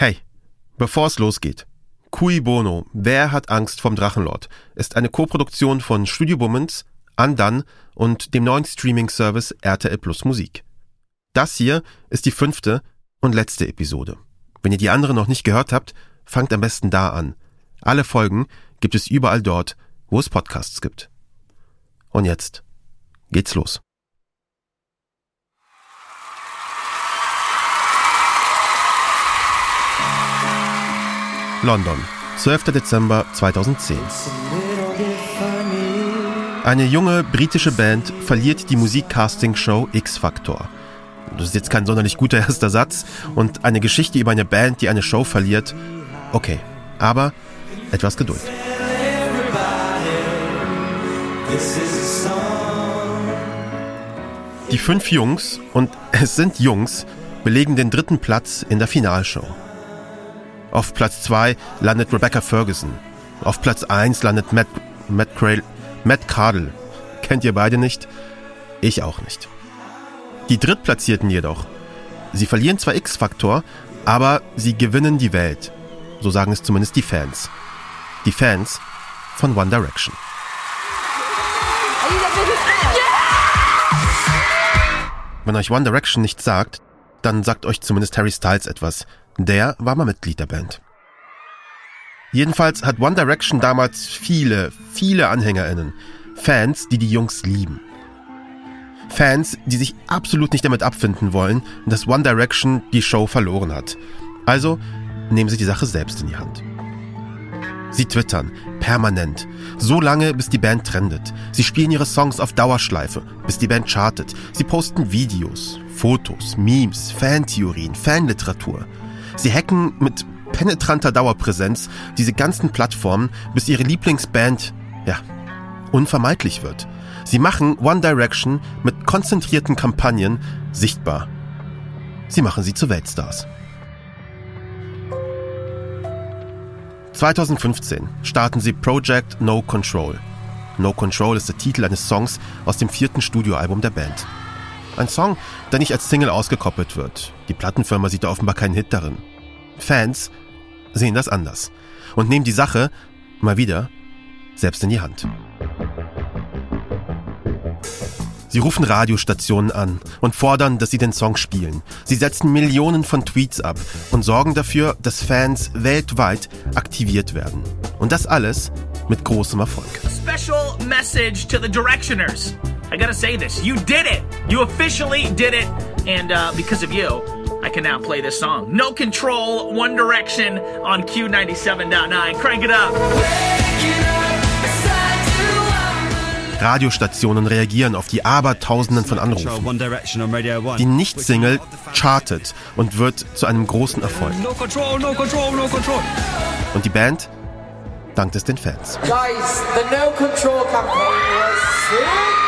Hey, bevor es losgeht. Cui Bono, Wer hat Angst vom Drachenlord, ist eine Koproduktion von Studio Bummens, Andan und dem neuen Streaming-Service RTL Plus Musik. Das hier ist die fünfte und letzte Episode. Wenn ihr die andere noch nicht gehört habt, fangt am besten da an. Alle Folgen gibt es überall dort, wo es Podcasts gibt. Und jetzt geht's los. London, 12. Dezember 2010. Eine junge britische Band verliert die Musikcasting-Show X-Factor. Das ist jetzt kein sonderlich guter erster Satz und eine Geschichte über eine Band, die eine Show verliert. Okay, aber etwas Geduld. Die fünf Jungs, und es sind Jungs, belegen den dritten Platz in der Finalshow. Auf Platz 2 landet Rebecca Ferguson. Auf Platz 1 landet Matt, Matt, Crail, Matt Cardle. Kennt ihr beide nicht? Ich auch nicht. Die Drittplatzierten jedoch. Sie verlieren zwar X-Faktor, aber sie gewinnen die Welt. So sagen es zumindest die Fans. Die Fans von One Direction. Wenn euch One Direction nichts sagt, dann sagt euch zumindest Harry Styles etwas. Der war mal Mitglied der Band. Jedenfalls hat One Direction damals viele, viele AnhängerInnen. Fans, die die Jungs lieben. Fans, die sich absolut nicht damit abfinden wollen, dass One Direction die Show verloren hat. Also nehmen sie die Sache selbst in die Hand. Sie twittern, permanent, so lange, bis die Band trendet. Sie spielen ihre Songs auf Dauerschleife, bis die Band chartet. Sie posten Videos, Fotos, Memes, Fantheorien, Fanliteratur. Sie hacken mit penetranter Dauerpräsenz diese ganzen Plattformen, bis ihre Lieblingsband, ja, unvermeidlich wird. Sie machen One Direction mit konzentrierten Kampagnen sichtbar. Sie machen sie zu Weltstars. 2015 starten sie Project No Control. No Control ist der Titel eines Songs aus dem vierten Studioalbum der Band. Ein Song, der nicht als Single ausgekoppelt wird. Die Plattenfirma sieht da offenbar keinen Hit darin. Fans sehen das anders und nehmen die Sache mal wieder selbst in die Hand. Sie rufen Radiostationen an und fordern, dass sie den Song spielen. Sie setzen Millionen von Tweets ab und sorgen dafür, dass Fans weltweit aktiviert werden. Und das alles mit großem Erfolg. Special message to the Directioners. I gotta say this. You did it. You officially did it. And uh, because of you, I can now play this song. No Control, One Direction on Q97.9. Crank it up. Radiostationen reagieren auf die Abertausenden von Anrufen. Die Nicht-Single chartet und wird zu einem großen Erfolg. Und die Band dankt es den Fans. Guys, the No Control campaign was sick.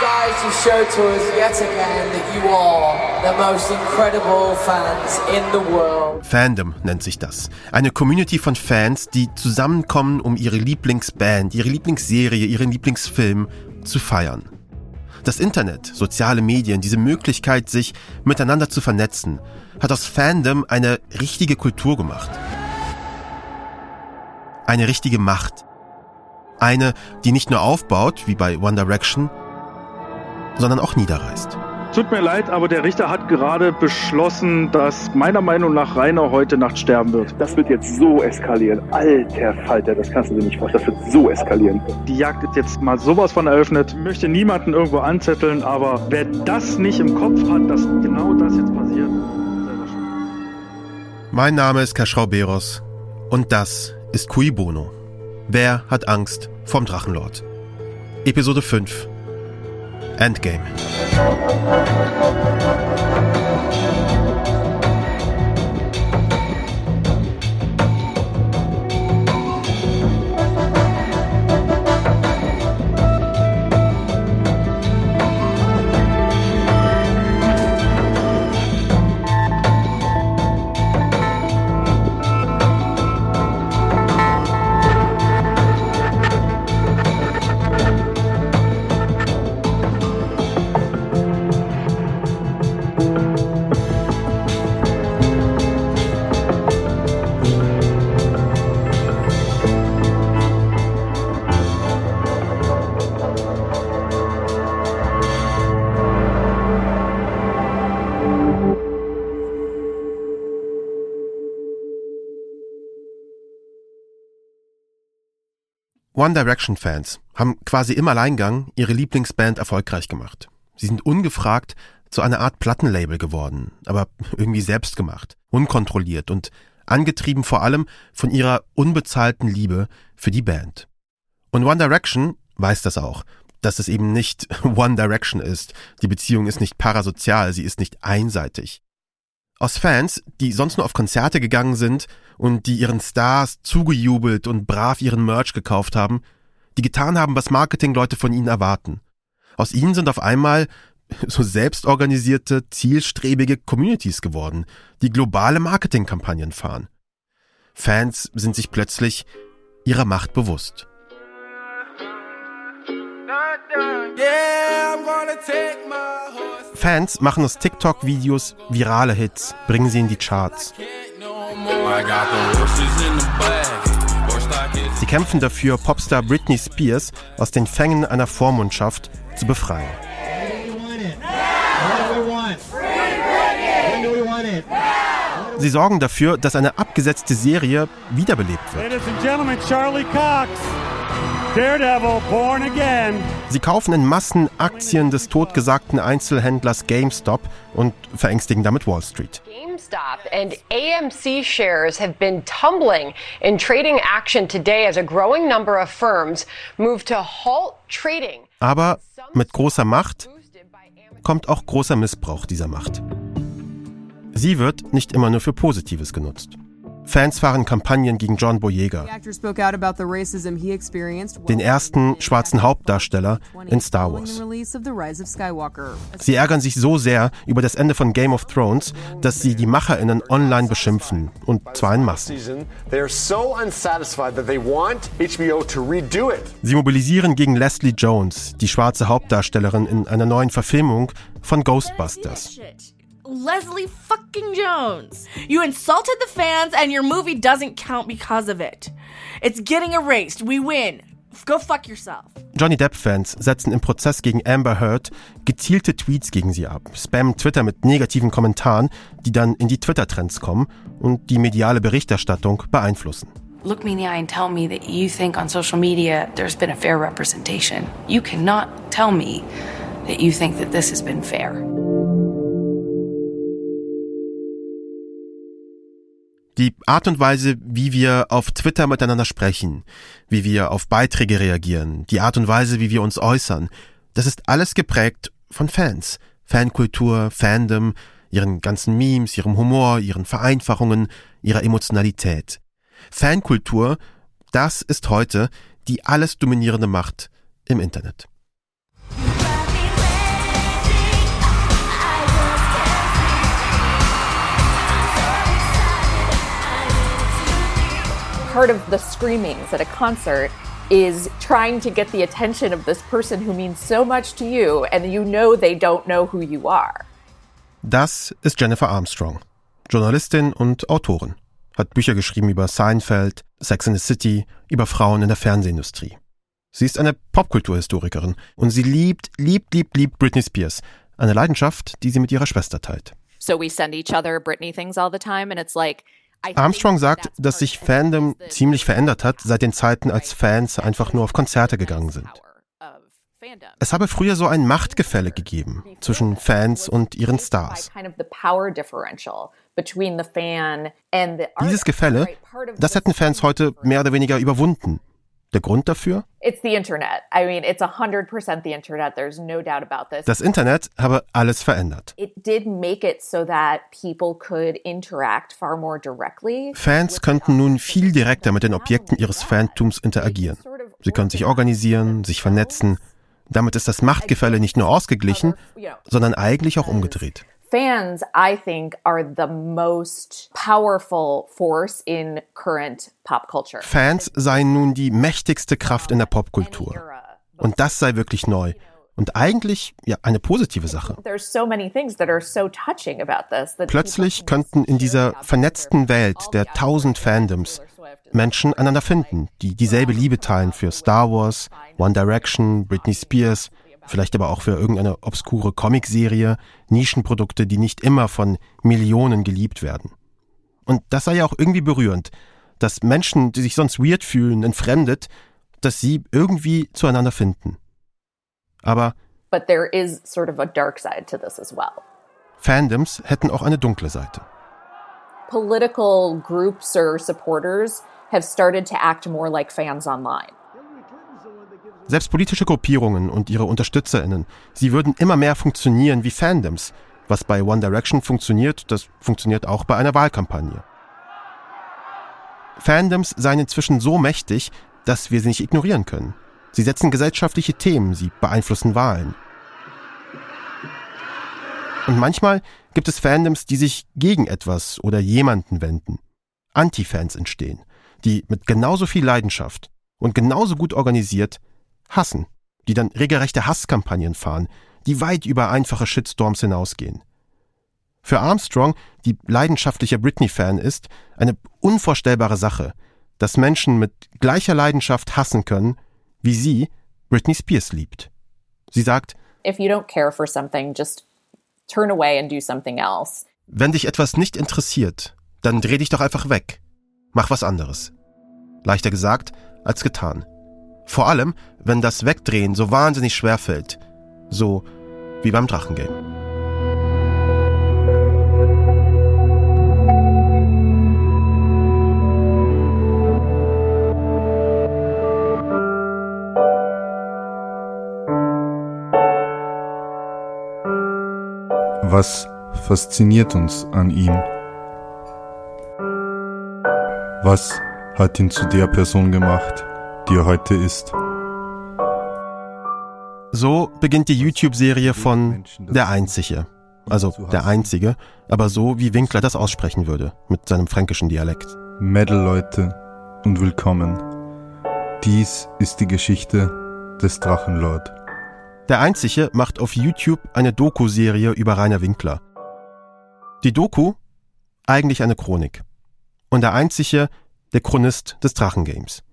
You guys just showed to us yet again that you are the most incredible fans in the world. Fandom nennt sich das. Eine Community von Fans, die zusammenkommen, um ihre Lieblingsband, ihre Lieblingsserie, ihren Lieblingsfilm zu feiern. Das Internet, soziale Medien, diese Möglichkeit, sich miteinander zu vernetzen, hat aus Fandom eine richtige Kultur gemacht. Eine richtige Macht. Eine, die nicht nur aufbaut, wie bei One Direction, sondern auch niederreißt. Tut mir leid, aber der Richter hat gerade beschlossen, dass meiner Meinung nach Rainer heute Nacht sterben wird. Das wird jetzt so eskalieren. Alter Falter, das kannst du dir nicht vorstellen. Das wird so eskalieren. Die Jagd ist jetzt mal sowas von eröffnet. Ich möchte niemanden irgendwo anzetteln, aber wer das nicht im Kopf hat, dass genau das jetzt passiert, selber schuld. Mein Name ist Kaschrau Beros und das ist Cui Bono. Wer hat Angst vom Drachenlord? Episode 5 Endgame. One Direction Fans haben quasi im Alleingang ihre Lieblingsband erfolgreich gemacht. Sie sind ungefragt zu einer Art Plattenlabel geworden, aber irgendwie selbst gemacht, unkontrolliert und angetrieben vor allem von ihrer unbezahlten Liebe für die Band. Und One Direction weiß das auch, dass es eben nicht One Direction ist. Die Beziehung ist nicht parasozial, sie ist nicht einseitig. Aus Fans, die sonst nur auf Konzerte gegangen sind und die ihren Stars zugejubelt und brav ihren Merch gekauft haben, die getan haben, was Marketingleute von ihnen erwarten. Aus ihnen sind auf einmal so selbstorganisierte, zielstrebige Communities geworden, die globale Marketingkampagnen fahren. Fans sind sich plötzlich ihrer Macht bewusst. Fans machen aus TikTok-Videos virale Hits, bringen sie in die Charts. Sie kämpfen dafür, Popstar Britney Spears aus den Fängen einer Vormundschaft zu befreien. Sie sorgen dafür, dass eine abgesetzte Serie wiederbelebt wird. Daredevil, born again. Sie kaufen in Massen Aktien des totgesagten Einzelhändlers GameStop und verängstigen damit Wall Street. GameStop and AMC shares have been tumbling in trading action today as a growing number of firms move to halt trading. Aber mit großer Macht kommt auch großer Missbrauch dieser Macht. Sie wird nicht immer nur für Positives genutzt. Fans fahren Kampagnen gegen John Boyega, den ersten schwarzen Hauptdarsteller in Star Wars. Sie ärgern sich so sehr über das Ende von Game of Thrones, dass sie die MacherInnen online beschimpfen, und zwar in Massen. Sie mobilisieren gegen Leslie Jones, die schwarze Hauptdarstellerin in einer neuen Verfilmung von Ghostbusters. Leslie fucking Jones. You insulted the fans and your movie doesn't count because of it. It's getting erased. We win. Go fuck yourself. Johnny Depp-Fans setzen im Prozess gegen Amber Heard gezielte Tweets gegen sie ab, spammen Twitter mit negativen Kommentaren, die dann in die Twitter-Trends kommen und die mediale Berichterstattung beeinflussen. Look me in the eye and tell me that you think on social media there's been a fair representation. You cannot tell me that you think that this has been fair. Die Art und Weise, wie wir auf Twitter miteinander sprechen, wie wir auf Beiträge reagieren, die Art und Weise, wie wir uns äußern, das ist alles geprägt von Fans. Fankultur, Fandom, ihren ganzen Memes, ihrem Humor, ihren Vereinfachungen, ihrer Emotionalität. Fankultur, das ist heute die alles dominierende Macht im Internet. Part of the screamings at a concert is trying to get the attention of this person who means so much to you and you know they don't know who you are. Das ist Jennifer Armstrong, Journalistin und Autorin. Hat Bücher geschrieben über Seinfeld, Sex in the City, über Frauen in der Fernsehindustrie. Sie ist eine Popkulturhistorikerin und sie liebt, liebt, liebt, liebt Britney Spears. Eine Leidenschaft, die sie mit ihrer Schwester teilt. So we send each other Britney things all the time and it's like Armstrong sagt, dass sich Fandom ziemlich verändert hat seit den Zeiten, als Fans einfach nur auf Konzerte gegangen sind. Es habe früher so ein Machtgefälle gegeben zwischen Fans und ihren Stars. Dieses Gefälle, das hätten Fans heute mehr oder weniger überwunden. Der Grund dafür? Das Internet habe alles verändert. Fans könnten nun viel direkter mit den Objekten ihres Fantums interagieren. Sie können sich organisieren, sich vernetzen. Damit ist das Machtgefälle nicht nur ausgeglichen, sondern eigentlich auch umgedreht fans, I think, are the most powerful force in current pop culture. Fans seien nun die mächtigste Kraft in der Popkultur. Und das sei wirklich neu. Und eigentlich ja eine positive Sache. Plötzlich könnten in dieser vernetzten Welt der tausend Fandoms Menschen einander finden, die dieselbe Liebe teilen für Star Wars, One Direction, Britney Spears, vielleicht aber auch für irgendeine obskure Comicserie, Nischenprodukte, die nicht immer von Millionen geliebt werden. Und das sei ja auch irgendwie berührend, dass Menschen, die sich sonst weird fühlen, entfremdet, dass sie irgendwie zueinander finden. Aber But there is sort of a dark side to this as well. Fandoms hätten auch eine dunkle Seite. Political groups or supporters have started to act more like fans online. Selbst politische Gruppierungen und ihre UnterstützerInnen, sie würden immer mehr funktionieren wie Fandoms. Was bei One Direction funktioniert, das funktioniert auch bei einer Wahlkampagne. Fandoms seien inzwischen so mächtig, dass wir sie nicht ignorieren können. Sie setzen gesellschaftliche Themen, sie beeinflussen Wahlen. Und manchmal gibt es Fandoms, die sich gegen etwas oder jemanden wenden. Anti-Fans entstehen, die mit genauso viel Leidenschaft und genauso gut organisiert hassen, die dann regelrechte Hasskampagnen fahren, die weit über einfache Shitstorms hinausgehen. Für Armstrong, die leidenschaftlicher Britney-Fan ist, eine unvorstellbare Sache, dass Menschen mit gleicher Leidenschaft hassen können, wie sie Britney Spears liebt. Sie sagt, If you don't care for something, just turn away and do something else. wenn dich etwas nicht interessiert, dann dreh dich doch einfach weg. Mach was anderes. Leichter gesagt als getan. Vor allem, wenn das Wegdrehen so wahnsinnig schwer fällt. So wie beim Drachengame. Was fasziniert uns an ihm? Was hat ihn zu der Person gemacht, die er heute ist? So beginnt die YouTube-Serie von Der Einzige. Also der Einzige, aber so wie Winkler das aussprechen würde, mit seinem fränkischen Dialekt. Metal-Leute und willkommen. Dies ist die Geschichte des Drachenlord. Der Einzige macht auf YouTube eine Doku-Serie über Rainer Winkler. Die Doku? Eigentlich eine Chronik. Und der Einzige, der Chronist des Drachengames.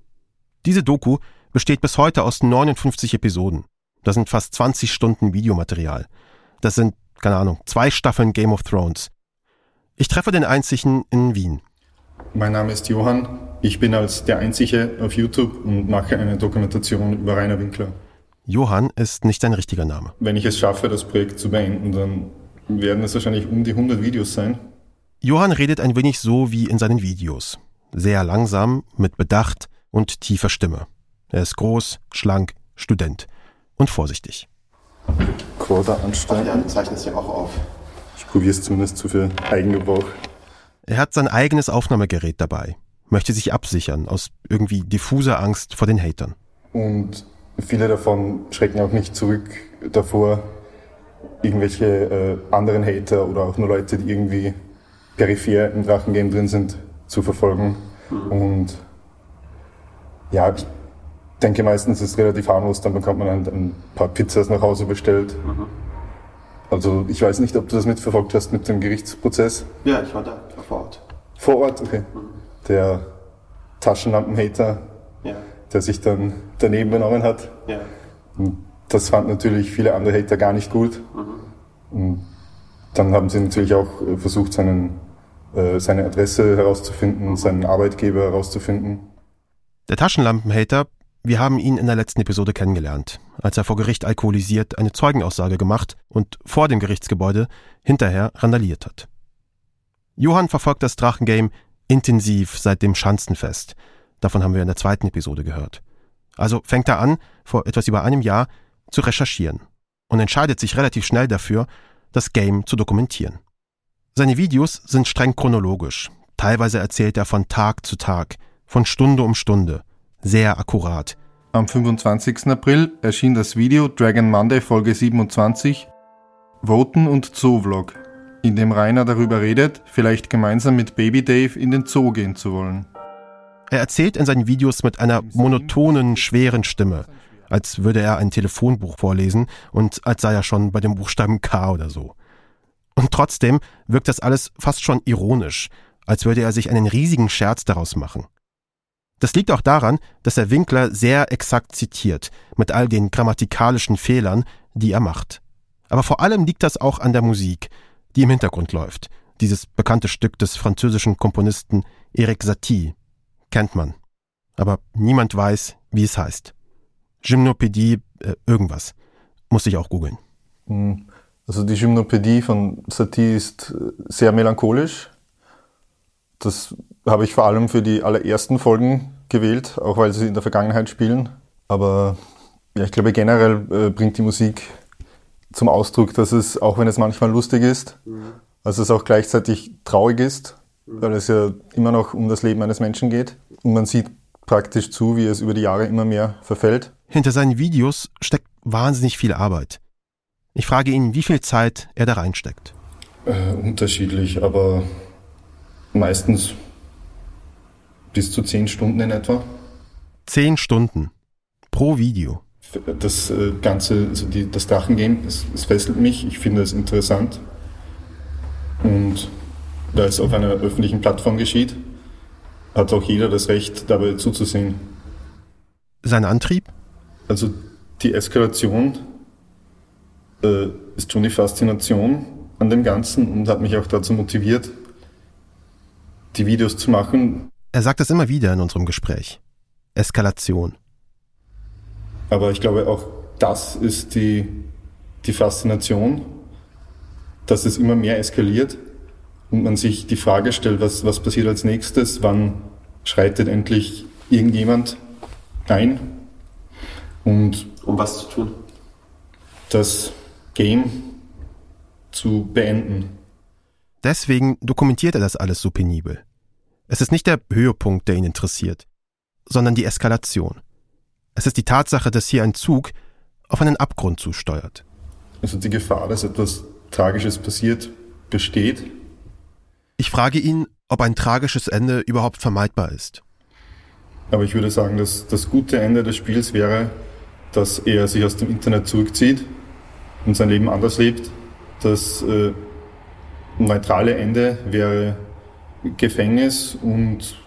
Diese Doku besteht bis heute aus 59 Episoden. Das sind fast 20 Stunden Videomaterial. Das sind, keine Ahnung, zwei Staffeln Game of Thrones. Ich treffe den Einzigen in Wien. Mein Name ist Johann. Ich bin als der Einzige auf YouTube und mache eine Dokumentation über Rainer Winkler. Johann ist nicht sein richtiger Name. Wenn ich es schaffe, das Projekt zu beenden, dann werden es wahrscheinlich um die 100 Videos sein. Johann redet ein wenig so wie in seinen Videos. Sehr langsam, mit Bedacht und tiefer Stimme. Er ist groß, schlank, Student und vorsichtig. Quota ansteigen. du zeichnest ja auch auf. Ich probiere es zumindest zu für Eigengebrauch. Er hat sein eigenes Aufnahmegerät dabei, möchte sich absichern aus irgendwie diffuser Angst vor den Hatern. Und viele davon schrecken auch nicht zurück davor, irgendwelche äh, anderen Hater oder auch nur Leute, die irgendwie peripher im Drachengame drin sind, zu verfolgen. Und ja, ich denke meistens ist es relativ harmlos, dann bekommt man ein, ein paar Pizzas nach Hause bestellt. Also ich weiß nicht, ob du das mitverfolgt hast mit dem Gerichtsprozess. Ja, ich war da, vor Ort. Vor Ort, okay. Der Taschenlampenhater, Ja, der sich dann daneben benommen hat. ja. Und das fand natürlich viele andere Hater gar nicht gut. Und dann haben sie natürlich auch äh, versucht, seinen, äh, seine Adresse herauszufinden, seinen Arbeitgeber herauszufinden. Der Taschenlampenhater, wir haben ihn in der letzten Episode kennengelernt, als er vor Gericht alkoholisiert eine Zeugenaussage gemacht und vor dem Gerichtsgebäude hinterher randaliert hat. Johann verfolgt das Drachengame intensiv seit dem Schanzenfest. Davon haben wir in der zweiten Episode gehört. Also fängt er an, vor etwas über einem Jahr, zu recherchieren und entscheidet sich relativ schnell dafür, das Game zu dokumentieren. Seine Videos sind streng chronologisch. Teilweise erzählt er von Tag zu Tag, von Stunde um Stunde. Sehr akkurat. Am 25. April erschien das Video Dragon Monday Folge 27 Voten und Zoo-Vlog, in dem Rainer darüber redet, vielleicht gemeinsam mit Baby Dave in den Zoo gehen zu wollen. Er erzählt in seinen Videos mit einer monotonen, schweren Stimme, als würde er ein Telefonbuch vorlesen und als sei er schon bei dem Buchstaben K oder so. Und trotzdem wirkt das alles fast schon ironisch, als würde er sich einen riesigen Scherz daraus machen. Das liegt auch daran, dass er Winkler sehr exakt zitiert, mit all den grammatikalischen Fehlern, die er macht. Aber vor allem liegt das auch an der Musik, die im Hintergrund läuft, dieses bekannte Stück des französischen Komponisten Eric Satie, kennt man. aber niemand weiß, wie es heißt. Gymnopädie, äh, irgendwas. Muss ich auch googeln. Hm. Also die Gymnopädie von Satie ist äh, sehr melancholisch. Das habe ich vor allem für die allerersten Folgen gewählt, auch weil sie in der Vergangenheit spielen. Aber ja, ich glaube generell äh, bringt die Musik zum Ausdruck, dass es, auch wenn es manchmal lustig ist, mhm. also es auch gleichzeitig traurig ist, mhm. weil es ja immer noch um das Leben eines Menschen geht. Und man sieht praktisch zu, wie es über die Jahre immer mehr verfällt. Hinter seinen Videos steckt wahnsinnig viel Arbeit. Ich frage ihn, wie viel Zeit er da reinsteckt. Äh, unterschiedlich, aber meistens bis zu zehn Stunden in etwa. Zehn Stunden pro Video. Das äh, Ganze, also die, das Drachengame, es, es fesselt mich. Ich finde es interessant. Und da es auf einer öffentlichen Plattform geschieht, hat auch jeder das Recht, dabei zuzusehen. Sein Antrieb? Also die Eskalation äh, ist schon die Faszination an dem Ganzen und hat mich auch dazu motiviert, die Videos zu machen. Er sagt es immer wieder in unserem Gespräch. Eskalation. Aber ich glaube, auch das ist die, die Faszination, dass es immer mehr eskaliert und man sich die Frage stellt, was, was passiert als nächstes, wann schreitet endlich irgendjemand ein und um was zu tun? Das Game zu beenden. Deswegen dokumentiert er das alles so penibel. Es ist nicht der Höhepunkt, der ihn interessiert, sondern die Eskalation. Es ist die Tatsache, dass hier ein Zug auf einen Abgrund zusteuert. Also die Gefahr, dass etwas Tragisches passiert, besteht. Ich frage ihn, ob ein tragisches Ende überhaupt vermeidbar ist. Aber ich würde sagen, dass das gute Ende des Spiels wäre, dass er sich aus dem Internet zurückzieht und sein Leben anders lebt. Das äh, neutrale Ende wäre Gefängnis und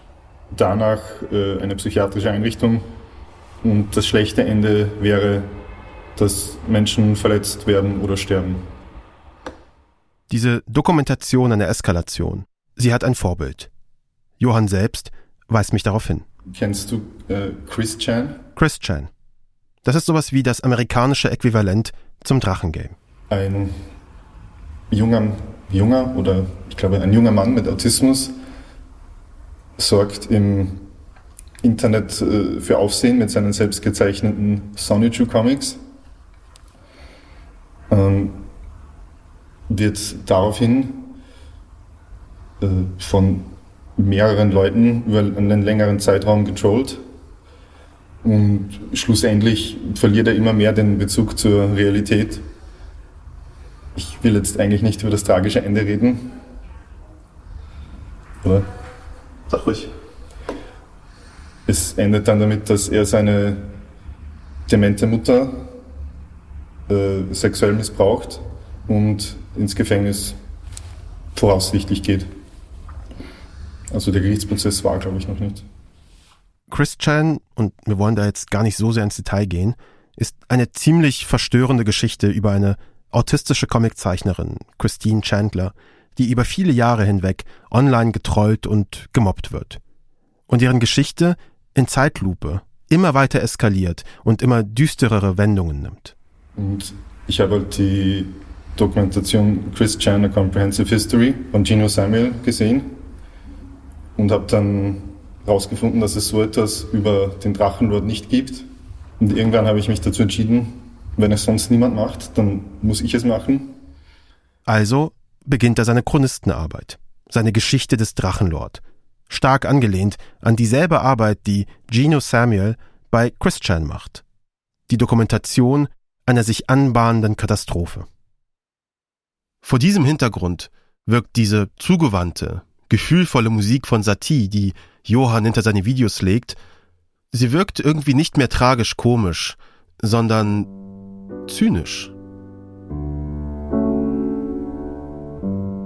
danach äh, eine psychiatrische Einrichtung. Und das schlechte Ende wäre, dass Menschen verletzt werden oder sterben. Diese Dokumentation einer Eskalation, sie hat ein Vorbild. Johann selbst weist mich darauf hin. Kennst du äh, Chris Chan? Chris Chan. Das ist sowas wie das amerikanische Äquivalent zum Drachengame. Ein junger, junger oder ich glaube ein junger Mann mit Autismus sorgt im Internet äh, für Aufsehen mit seinen selbst gezeichneten Sonichu Comics. Ähm, wird daraufhin äh, von mehreren Leuten über einen längeren Zeitraum getrollt und schlussendlich verliert er immer mehr den Bezug zur Realität. Ich will jetzt eigentlich nicht über das tragische Ende reden. Oder? Sag ruhig. Es endet dann damit, dass er seine demente Mutter äh, sexuell missbraucht und ins Gefängnis voraussichtlich geht. Also der Gerichtsprozess war, glaube ich, noch nicht. Christian, und wir wollen da jetzt gar nicht so sehr ins Detail gehen, ist eine ziemlich verstörende Geschichte über eine autistische Comiczeichnerin, Christine Chandler, die über viele Jahre hinweg online getrollt und gemobbt wird. Und deren Geschichte in Zeitlupe immer weiter eskaliert und immer düsterere Wendungen nimmt. Und ich habe halt die Dokumentation Chris Chan, A Comprehensive History von Gino Samuel gesehen und habe dann herausgefunden, dass es so etwas über den Drachenlord nicht gibt. Und irgendwann habe ich mich dazu entschieden, wenn es sonst niemand macht, dann muss ich es machen. Also beginnt er seine Chronistenarbeit, seine Geschichte des Drachenlord, stark angelehnt an dieselbe Arbeit, die Gino Samuel bei Christian macht. Die Dokumentation einer sich anbahnenden Katastrophe. Vor diesem Hintergrund wirkt diese zugewandte, gefühlvolle Musik von Satie, die Johann hinter seine Videos legt, sie wirkt irgendwie nicht mehr tragisch komisch, sondern zynisch.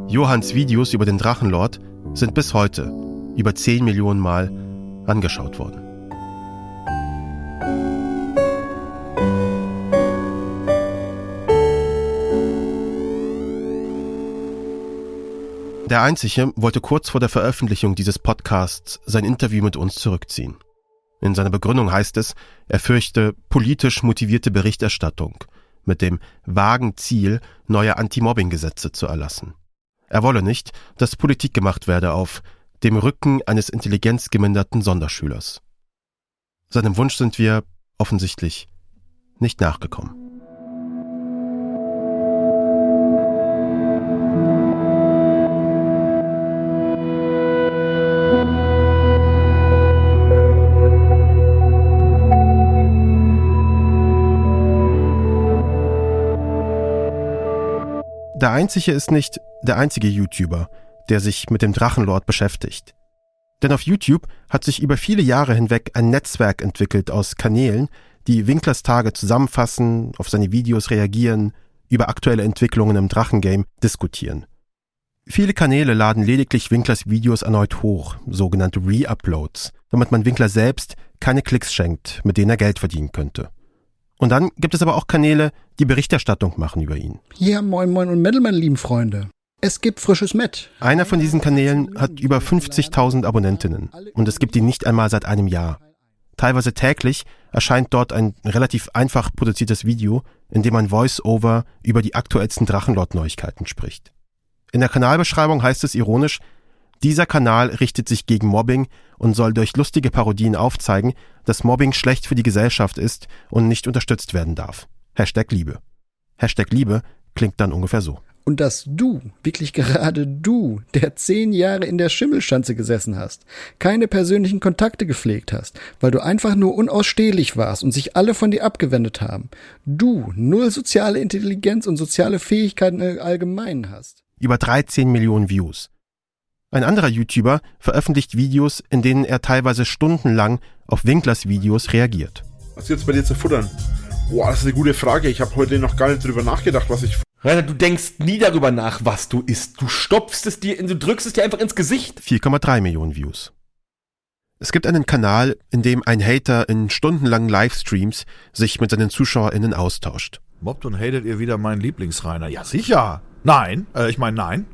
Johanns Videos über den Drachenlord sind bis heute über 10 Millionen Mal angeschaut worden. Der Einzige wollte kurz vor der Veröffentlichung dieses Podcasts sein Interview mit uns zurückziehen. In seiner Begründung heißt es, er fürchte politisch motivierte Berichterstattung mit dem vagen Ziel, neue Anti-Mobbing-Gesetze zu erlassen. Er wolle nicht, dass Politik gemacht werde auf dem Rücken eines intelligenzgeminderten Sonderschülers. Seinem Wunsch sind wir offensichtlich nicht nachgekommen. Der einzige ist nicht der einzige YouTuber, der sich mit dem Drachenlord beschäftigt. Denn auf YouTube hat sich über viele Jahre hinweg ein Netzwerk entwickelt aus Kanälen, die Winklers Tage zusammenfassen, auf seine Videos reagieren, über aktuelle Entwicklungen im Drachengame diskutieren. Viele Kanäle laden lediglich Winklers Videos erneut hoch, sogenannte Re-Uploads, damit man Winkler selbst keine Klicks schenkt, mit denen er Geld verdienen könnte. Und dann gibt es aber auch Kanäle, die Berichterstattung machen über ihn. Ja, moin moin und Metal, meine lieben Freunde. Es gibt frisches Met. Einer von diesen Kanälen hat über 50.000 Abonnentinnen und es gibt ihn nicht einmal seit einem Jahr. Teilweise täglich erscheint dort ein relativ einfach produziertes Video, in dem ein Voice-Over über die aktuellsten Drachenlord-Neuigkeiten spricht. In der Kanalbeschreibung heißt es ironisch, dieser Kanal richtet sich gegen Mobbing und soll durch lustige Parodien aufzeigen, dass Mobbing schlecht für die Gesellschaft ist und nicht unterstützt werden darf. Hashtag Liebe. Hashtag Liebe klingt dann ungefähr so. Und dass du, wirklich gerade du, der zehn Jahre in der Schimmelschanze gesessen hast, keine persönlichen Kontakte gepflegt hast, weil du einfach nur unausstehlich warst und sich alle von dir abgewendet haben, du null soziale Intelligenz und soziale Fähigkeiten allgemein hast. Über 13 Millionen Views. Ein anderer YouTuber veröffentlicht Videos, in denen er teilweise stundenlang auf Winklers Videos reagiert. Was jetzt bei dir zu futtern? Boah, das ist eine gute Frage. Ich habe heute noch gar nicht drüber nachgedacht, was ich. Rainer, du denkst nie darüber nach, was du isst. Du stopfst es dir, du drückst es dir einfach ins Gesicht. 4,3 Millionen Views. Es gibt einen Kanal, in dem ein Hater in stundenlangen Livestreams sich mit seinen ZuschauerInnen austauscht. Mobbt und hatet ihr wieder meinen Lieblingsrainer? Ja, sicher. Nein. Äh, ich meine, nein.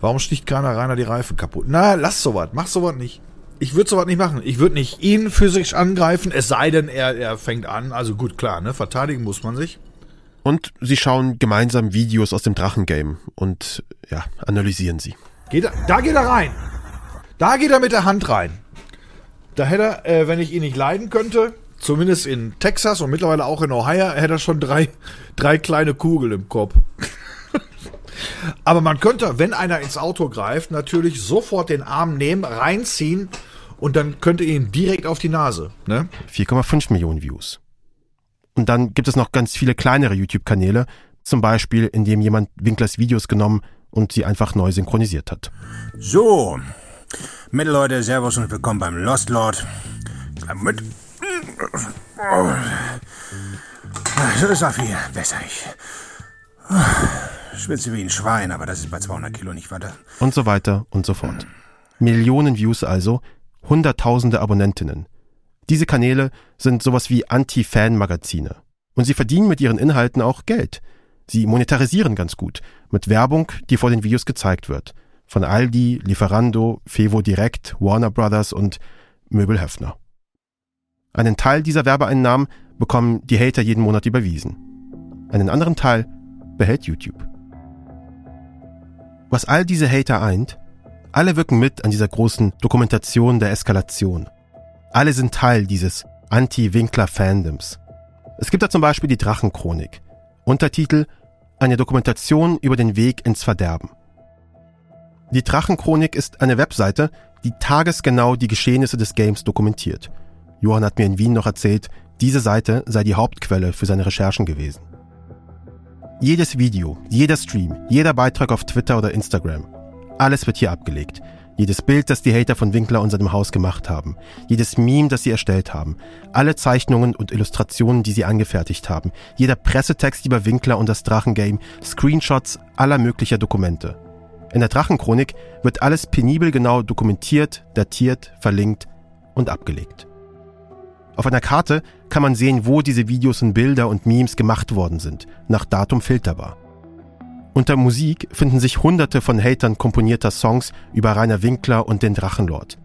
Warum sticht keiner Rainer die Reifen kaputt? Na, lass sowas, mach sowas nicht. Ich würde sowas nicht machen. Ich würde nicht ihn physisch angreifen, es sei denn, er, er fängt an. Also gut, klar, ne? Verteidigen muss man sich. Und sie schauen gemeinsam Videos aus dem Drachengame und ja, analysieren sie. Geht er, da geht er rein. Da geht er mit der Hand rein. Da hätte er, äh, wenn ich ihn nicht leiden könnte, zumindest in Texas und mittlerweile auch in Ohio, hätte er schon drei, drei kleine Kugeln im Kopf. Aber man könnte, wenn einer ins Auto greift, natürlich sofort den Arm nehmen, reinziehen und dann könnte ihn direkt auf die Nase. Ne? 4,5 Millionen Views. Und dann gibt es noch ganz viele kleinere YouTube-Kanäle, zum Beispiel, in dem jemand Winklers Videos genommen und sie einfach neu synchronisiert hat. So, Mittelleute, Servus und willkommen beim Lost Lord. Mit. So ist auch viel besser. Ich schwitze wie ein Schwein, aber das ist bei 200 Kilo nicht weiter. Und so weiter und so fort. Millionen Views also, Hunderttausende Abonnentinnen. Diese Kanäle sind sowas wie Anti-Fan-Magazine. Und sie verdienen mit ihren Inhalten auch Geld. Sie monetarisieren ganz gut mit Werbung, die vor den Videos gezeigt wird. Von Aldi, Lieferando, Fevo Direct, Warner Brothers und Möbel Höfner. Einen Teil dieser Werbeeinnahmen bekommen die Hater jeden Monat überwiesen. Einen anderen Teil behält YouTube. Was all diese Hater eint, alle wirken mit an dieser großen Dokumentation der Eskalation. Alle sind Teil dieses Anti-Winkler-Fandoms. Es gibt da zum Beispiel die Drachenchronik. Untertitel Eine Dokumentation über den Weg ins Verderben. Die Drachenchronik ist eine Webseite, die tagesgenau die Geschehnisse des Games dokumentiert. Johann hat mir in Wien noch erzählt, diese Seite sei die Hauptquelle für seine Recherchen gewesen. Jedes Video, jeder Stream, jeder Beitrag auf Twitter oder Instagram, alles wird hier abgelegt. Jedes Bild, das die Hater von Winkler und seinem Haus gemacht haben. Jedes Meme, das sie erstellt haben. Alle Zeichnungen und Illustrationen, die sie angefertigt haben. Jeder Pressetext über Winkler und das Drachengame. Screenshots aller möglicher Dokumente. In der Drachenchronik wird alles penibel genau dokumentiert, datiert, verlinkt und abgelegt. Auf einer Karte kann man sehen, wo diese Videos und Bilder und Memes gemacht worden sind, nach Datum filterbar. Unter Musik finden sich hunderte von Hatern komponierter Songs über Rainer Winkler und den Drachenlord.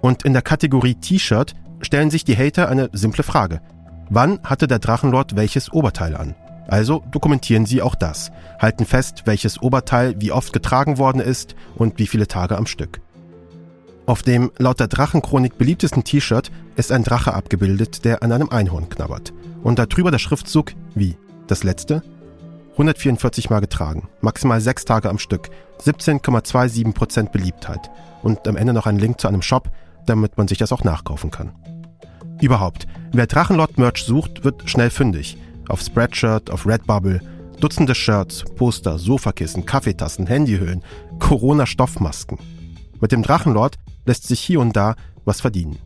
Und in der Kategorie T-Shirt stellen sich die Hater eine simple Frage. Wann hatte der Drachenlord welches Oberteil an? Also dokumentieren sie auch das, halten fest, welches Oberteil wie oft getragen worden ist und wie viele Tage am Stück. Auf dem laut der Drachenchronik beliebtesten T-Shirt ist ein Drache abgebildet, der an einem Einhorn knabbert. Und darüber der Schriftzug wie? Das letzte? 144 Mal getragen, maximal 6 Tage am Stück, 17,27% Beliebtheit und am Ende noch ein Link zu einem Shop, damit man sich das auch nachkaufen kann. Überhaupt, wer Drachenlord-Merch sucht, wird schnell fündig. Auf Spreadshirt, auf Redbubble, Dutzende Shirts, Poster, Sofakissen, Kaffeetassen, Handyhüllen, Corona-Stoffmasken. Mit dem Drachenlord lässt sich hier und da was verdienen.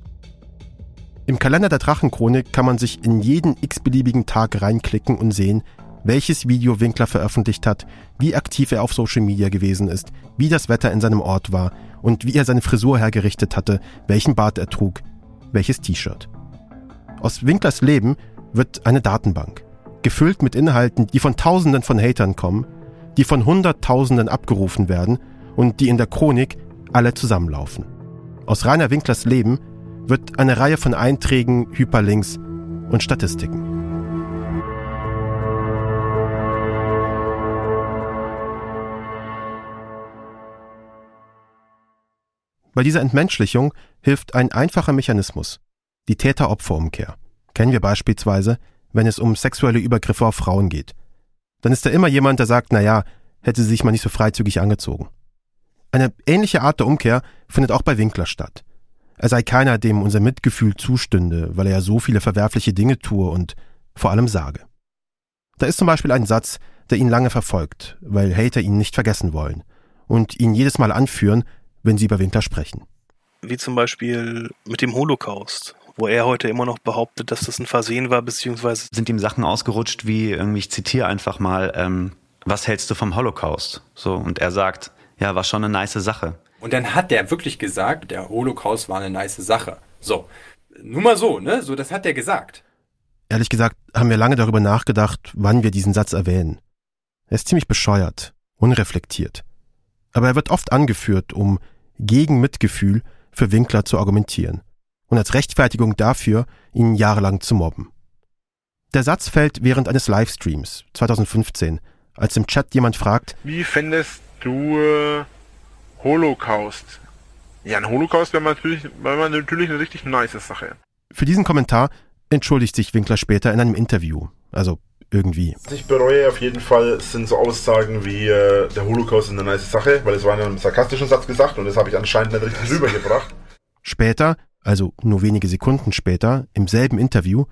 Im Kalender der Drachenchronik kann man sich in jeden x-beliebigen Tag reinklicken und sehen, welches Video Winkler veröffentlicht hat, wie aktiv er auf Social Media gewesen ist, wie das Wetter in seinem Ort war und wie er seine Frisur hergerichtet hatte, welchen Bart er trug, welches T-Shirt. Aus Winklers Leben wird eine Datenbank, gefüllt mit Inhalten, die von Tausenden von Hatern kommen, die von Hunderttausenden abgerufen werden und die in der Chronik alle zusammenlaufen. Aus Rainer Winklers Leben wird eine Reihe von Einträgen, Hyperlinks und Statistiken. Bei dieser Entmenschlichung hilft ein einfacher Mechanismus, die Täter-Opfer-Umkehr. Kennen wir beispielsweise, wenn es um sexuelle Übergriffe auf Frauen geht. Dann ist da immer jemand, der sagt, naja, hätte sie sich mal nicht so freizügig angezogen. Eine ähnliche Art der Umkehr findet auch bei Winkler statt. Er sei keiner, dem unser Mitgefühl zustünde, weil er ja so viele verwerfliche Dinge tue und vor allem sage. Da ist zum Beispiel ein Satz, der ihn lange verfolgt, weil Hater ihn nicht vergessen wollen und ihn jedes Mal anführen, wenn sie über Winkler sprechen. Wie zum Beispiel mit dem Holocaust, wo er heute immer noch behauptet, dass das ein Versehen war, beziehungsweise sind ihm Sachen ausgerutscht, wie irgendwie, ich zitiere einfach mal, ähm, was hältst du vom Holocaust? So, und er sagt, ja, war schon eine nice Sache. Und dann hat der wirklich gesagt, der Holocaust war eine nice Sache. So, nur mal so, ne? So, das hat der gesagt. Ehrlich gesagt haben wir lange darüber nachgedacht, wann wir diesen Satz erwähnen. Er ist ziemlich bescheuert, unreflektiert. Aber er wird oft angeführt, um gegen Mitgefühl für Winkler zu argumentieren und als Rechtfertigung dafür, ihn jahrelang zu mobben. Der Satz fällt während eines Livestreams 2015, als im Chat jemand fragt, Wie fändest du äh, Holocaust? Ja, ein Holocaust wäre natürlich, wär natürlich eine richtig nice Sache. Für diesen Kommentar entschuldigt sich Winkler später in einem Interview. Also irgendwie. Was ich bereue auf jeden Fall sind so Aussagen wie äh, der Holocaust ist eine nice Sache, weil es war in einem sarkastischen Satz gesagt und das habe ich anscheinend nicht richtig rübergebracht. Später, also nur wenige Sekunden später, im selben Interview,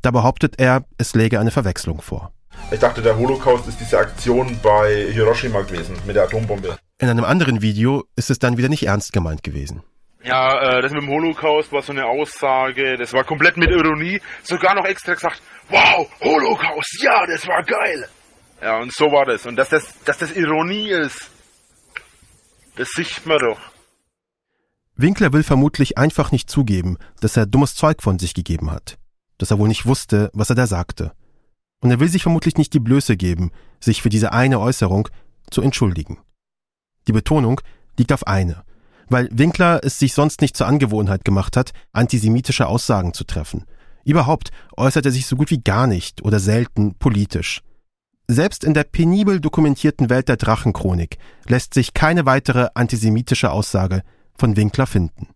da behauptet er, es läge eine Verwechslung vor. Ich dachte, der Holocaust ist diese Aktion bei Hiroshima gewesen mit der Atombombe. In einem anderen Video ist es dann wieder nicht ernst gemeint gewesen. Ja, äh, das mit dem Holocaust war so eine Aussage, das war komplett mit Ironie, sogar noch extra gesagt, wow, Holocaust, ja, das war geil. Ja, und so war das. Und dass das, dass das Ironie ist, das sieht man doch. Winkler will vermutlich einfach nicht zugeben, dass er dummes Zeug von sich gegeben hat. Dass er wohl nicht wusste, was er da sagte. Und er will sich vermutlich nicht die Blöße geben, sich für diese eine Äußerung zu entschuldigen. Die Betonung liegt auf eine, weil Winkler es sich sonst nicht zur Angewohnheit gemacht hat, antisemitische Aussagen zu treffen. Überhaupt äußert er sich so gut wie gar nicht oder selten politisch. Selbst in der penibel dokumentierten Welt der Drachenchronik lässt sich keine weitere antisemitische Aussage von Winkler finden.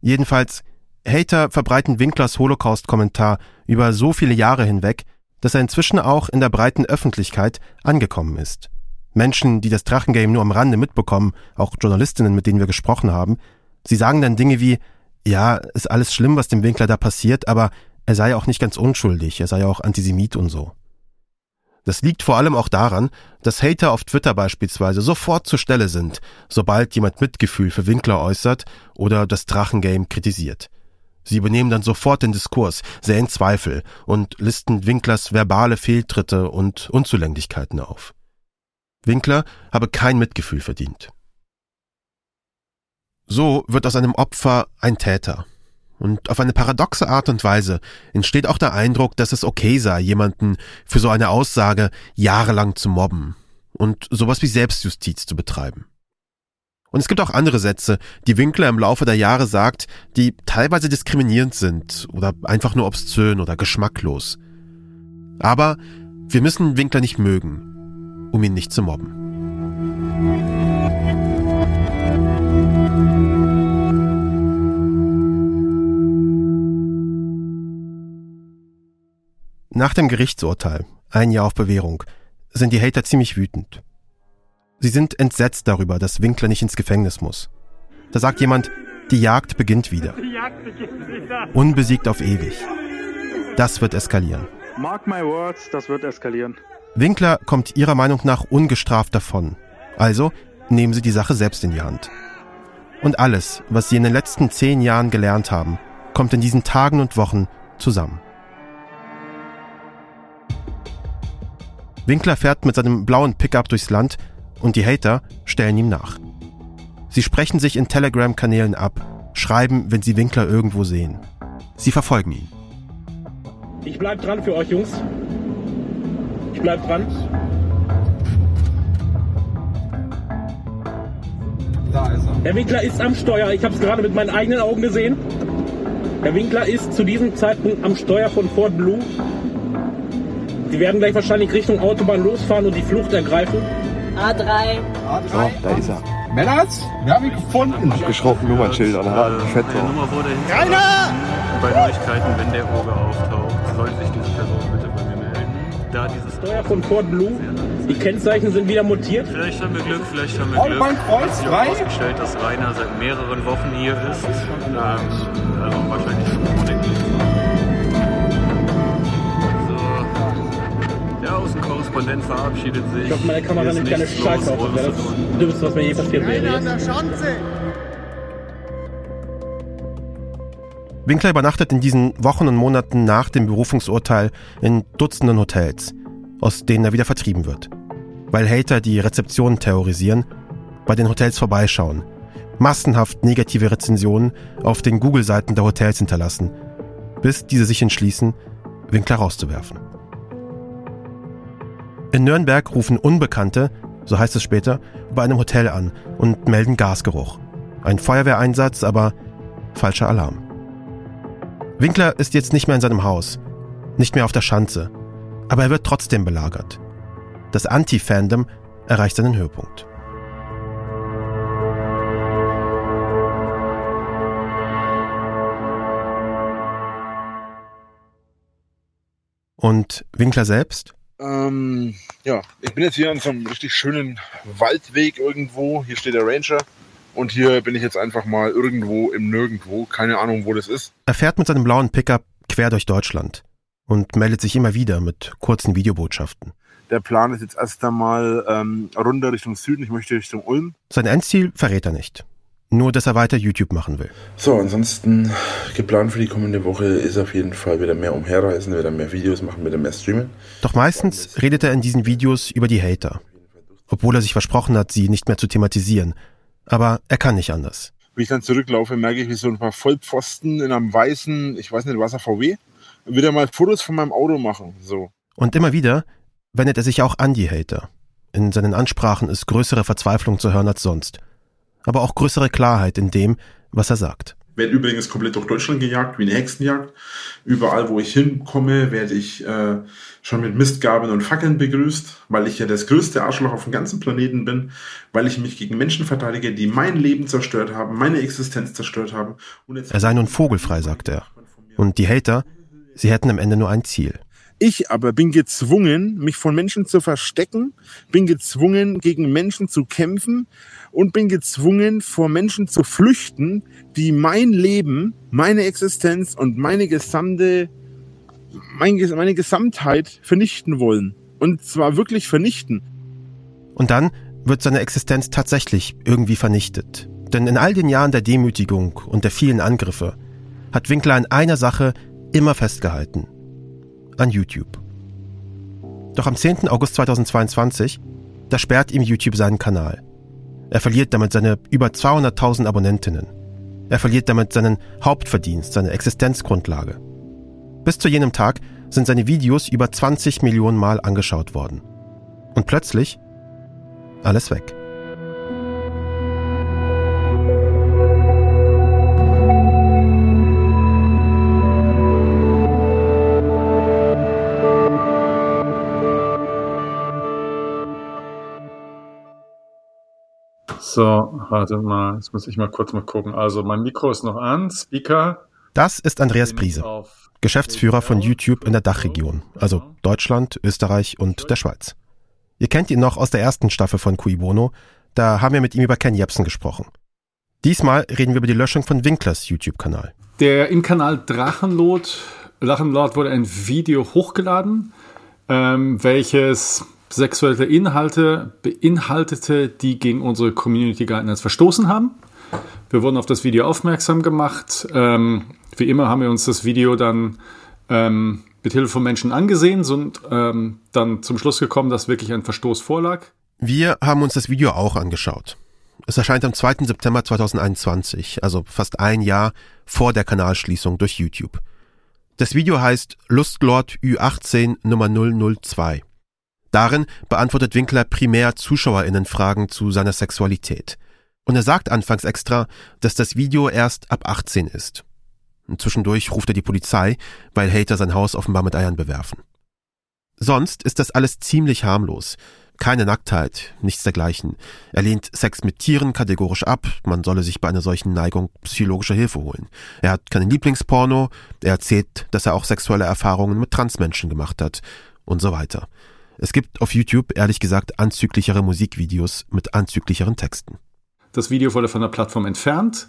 Jedenfalls, Hater verbreiten Winklers Holocaust-Kommentar über so viele Jahre hinweg, dass er inzwischen auch in der breiten Öffentlichkeit angekommen ist. Menschen, die das Drachengame nur am Rande mitbekommen, auch Journalistinnen, mit denen wir gesprochen haben, sie sagen dann Dinge wie, ja, ist alles schlimm, was dem Winkler da passiert, aber er sei auch nicht ganz unschuldig, er sei auch Antisemit und so. Das liegt vor allem auch daran, dass Hater auf Twitter beispielsweise sofort zur Stelle sind, sobald jemand Mitgefühl für Winkler äußert oder das Drachengame kritisiert. Sie übernehmen dann sofort den Diskurs, säen Zweifel und listen Winklers verbale Fehltritte und Unzulänglichkeiten auf. Winkler habe kein Mitgefühl verdient. So wird aus einem Opfer ein Täter. Und auf eine paradoxe Art und Weise entsteht auch der Eindruck, dass es okay sei, jemanden für so eine Aussage jahrelang zu mobben und sowas wie Selbstjustiz zu betreiben. Und es gibt auch andere Sätze, die Winkler im Laufe der Jahre sagt, die teilweise diskriminierend sind oder einfach nur obszön oder geschmacklos. Aber wir müssen Winkler nicht mögen, um ihn nicht zu mobben. Nach dem Gerichtsurteil, ein Jahr auf Bewährung, sind die Hater ziemlich wütend. Sie sind entsetzt darüber, dass Winkler nicht ins Gefängnis muss. Da sagt jemand, die Jagd beginnt wieder. Unbesiegt auf ewig. Das wird eskalieren. Mark my words, das wird eskalieren. Winkler kommt ihrer Meinung nach ungestraft davon. Also nehmen sie die Sache selbst in die Hand. Und alles, was sie in den letzten zehn Jahren gelernt haben, kommt in diesen Tagen und Wochen zusammen. Winkler fährt mit seinem blauen Pickup durchs Land und die Hater stellen ihm nach. Sie sprechen sich in Telegram-Kanälen ab, schreiben, wenn sie Winkler irgendwo sehen. Sie verfolgen ihn. Ich bleib dran für euch, Jungs. Ich bleib dran. Da ist er. Herr Winkler ist am Steuer. Ich habe es gerade mit meinen eigenen Augen gesehen. Herr Winkler ist zu diesem Zeitpunkt am Steuer von Fort Blue. Sie werden gleich wahrscheinlich Richtung Autobahn losfahren und die Flucht ergreifen. A3. So, da ist er. Männers, wir haben ihn gefunden. Abgeschroffen Nummernschilder, ne? Fett Die Nummer wurde Rainer! Bei Neuigkeiten, wenn der Oger auftaucht, soll sich diese Person bitte bei mir melden. Da dieses Steuer von Fort Blue. Die Kennzeichen sind wieder mutiert. Vielleicht haben wir Glück, vielleicht haben wir Glück. Autobahnkreuz, Hat sich herausgestellt, dass Rainer seit mehreren Wochen hier ist. Ähm, also wahrscheinlich schon Außenkorrespondent verabschiedet sich. Ich hoffe, meine Kamera nimmt keine Scheiße auf. Das wäre das Dümmste, was mir je passiert wäre jetzt. Winkler übernachtet in diesen Wochen und Monaten nach dem Berufungsurteil in Dutzenden Hotels, aus denen er wieder vertrieben wird. Weil Hater die Rezeptionen terrorisieren, bei den Hotels vorbeischauen, massenhaft negative Rezensionen auf den Google-Seiten der Hotels hinterlassen, bis diese sich entschließen, Winkler rauszuwerfen. In Nürnberg rufen Unbekannte, so heißt es später, bei einem Hotel an und melden Gasgeruch. Ein Feuerwehreinsatz, aber falscher Alarm. Winkler ist jetzt nicht mehr in seinem Haus, nicht mehr auf der Schanze, aber er wird trotzdem belagert. Das Anti-Fandom erreicht seinen Höhepunkt. Und Winkler selbst? Ähm, ja, ich bin jetzt hier an so einem richtig schönen Waldweg irgendwo. Hier steht der Ranger. Und hier bin ich jetzt einfach mal irgendwo im Nirgendwo. Keine Ahnung, wo das ist. Er fährt mit seinem blauen Pickup quer durch Deutschland und meldet sich immer wieder mit kurzen Videobotschaften. Der Plan ist jetzt erst einmal ähm, runter Richtung Süden. Ich möchte Richtung Ulm. Sein Endziel verrät er nicht. Nur, dass er weiter YouTube machen will. So, ansonsten geplant für die kommende Woche ist auf jeden Fall wieder mehr umherreisen, wieder mehr Videos machen, wieder mehr streamen. Doch meistens redet er in diesen Videos über die Hater. Obwohl er sich versprochen hat, sie nicht mehr zu thematisieren. Aber er kann nicht anders. Wie ich dann zurücklaufe, merke ich, wie so ein paar Vollpfosten in einem weißen, ich weiß nicht, was er VW, wieder mal Fotos von meinem Auto machen. So. Und immer wieder wendet er sich auch an die Hater. In seinen Ansprachen ist größere Verzweiflung zu hören als sonst. Aber auch größere Klarheit in dem, was er sagt. Werde übrigens komplett durch Deutschland gejagt, wie eine Hexenjagd. Überall, wo ich hinkomme, werde ich äh, schon mit Mistgabeln und Fackeln begrüßt, weil ich ja das größte Arschloch auf dem ganzen Planeten bin, weil ich mich gegen Menschen verteidige, die mein Leben zerstört haben, meine Existenz zerstört haben. Er sei nun vogelfrei, sagt er. Und die Hater, sie hätten am Ende nur ein Ziel. Ich aber bin gezwungen, mich von Menschen zu verstecken, bin gezwungen, gegen Menschen zu kämpfen und bin gezwungen, vor Menschen zu flüchten, die mein Leben, meine Existenz und meine gesamte, mein, meine Gesamtheit vernichten wollen. Und zwar wirklich vernichten. Und dann wird seine Existenz tatsächlich irgendwie vernichtet. Denn in all den Jahren der Demütigung und der vielen Angriffe hat Winkler an einer Sache immer festgehalten. An YouTube. Doch am 10. August 2022, da sperrt ihm YouTube seinen Kanal. Er verliert damit seine über 200.000 Abonnentinnen. Er verliert damit seinen Hauptverdienst, seine Existenzgrundlage. Bis zu jenem Tag sind seine Videos über 20 Millionen Mal angeschaut worden. Und plötzlich alles weg. So, warte mal, jetzt muss ich mal kurz mal gucken. Also mein Mikro ist noch an, Speaker. Das ist Andreas Briese, Geschäftsführer von YouTube in der Dachregion, also Deutschland, Österreich und der Schweiz. Ihr kennt ihn noch aus der ersten Staffel von Cui Bono, da haben wir mit ihm über Ken Jebsen gesprochen. Diesmal reden wir über die Löschung von Winklers YouTube-Kanal. Der im Kanal Drachenlord, Drachenlord wurde ein Video hochgeladen, ähm, welches sexuelle Inhalte beinhaltete, die gegen unsere Community Guidelines verstoßen haben. Wir wurden auf das Video aufmerksam gemacht. Ähm, wie immer haben wir uns das Video dann ähm, mit Hilfe von Menschen angesehen und ähm, dann zum Schluss gekommen, dass wirklich ein Verstoß vorlag. Wir haben uns das Video auch angeschaut. Es erscheint am 2. September 2021, also fast ein Jahr vor der Kanalschließung durch YouTube. Das Video heißt Lustlord Ü18 Nummer 002. Darin beantwortet Winkler primär ZuschauerInnen-Fragen zu seiner Sexualität. Und er sagt anfangs extra, dass das Video erst ab 18 ist. Und zwischendurch ruft er die Polizei, weil Hater sein Haus offenbar mit Eiern bewerfen. Sonst ist das alles ziemlich harmlos. Keine Nacktheit, nichts dergleichen. Er lehnt Sex mit Tieren kategorisch ab, man solle sich bei einer solchen Neigung psychologische Hilfe holen. Er hat keinen Lieblingsporno, er erzählt, dass er auch sexuelle Erfahrungen mit Transmenschen gemacht hat und so weiter. Es gibt auf YouTube ehrlich gesagt anzüglichere Musikvideos mit anzüglicheren Texten. Das Video wurde von der Plattform entfernt.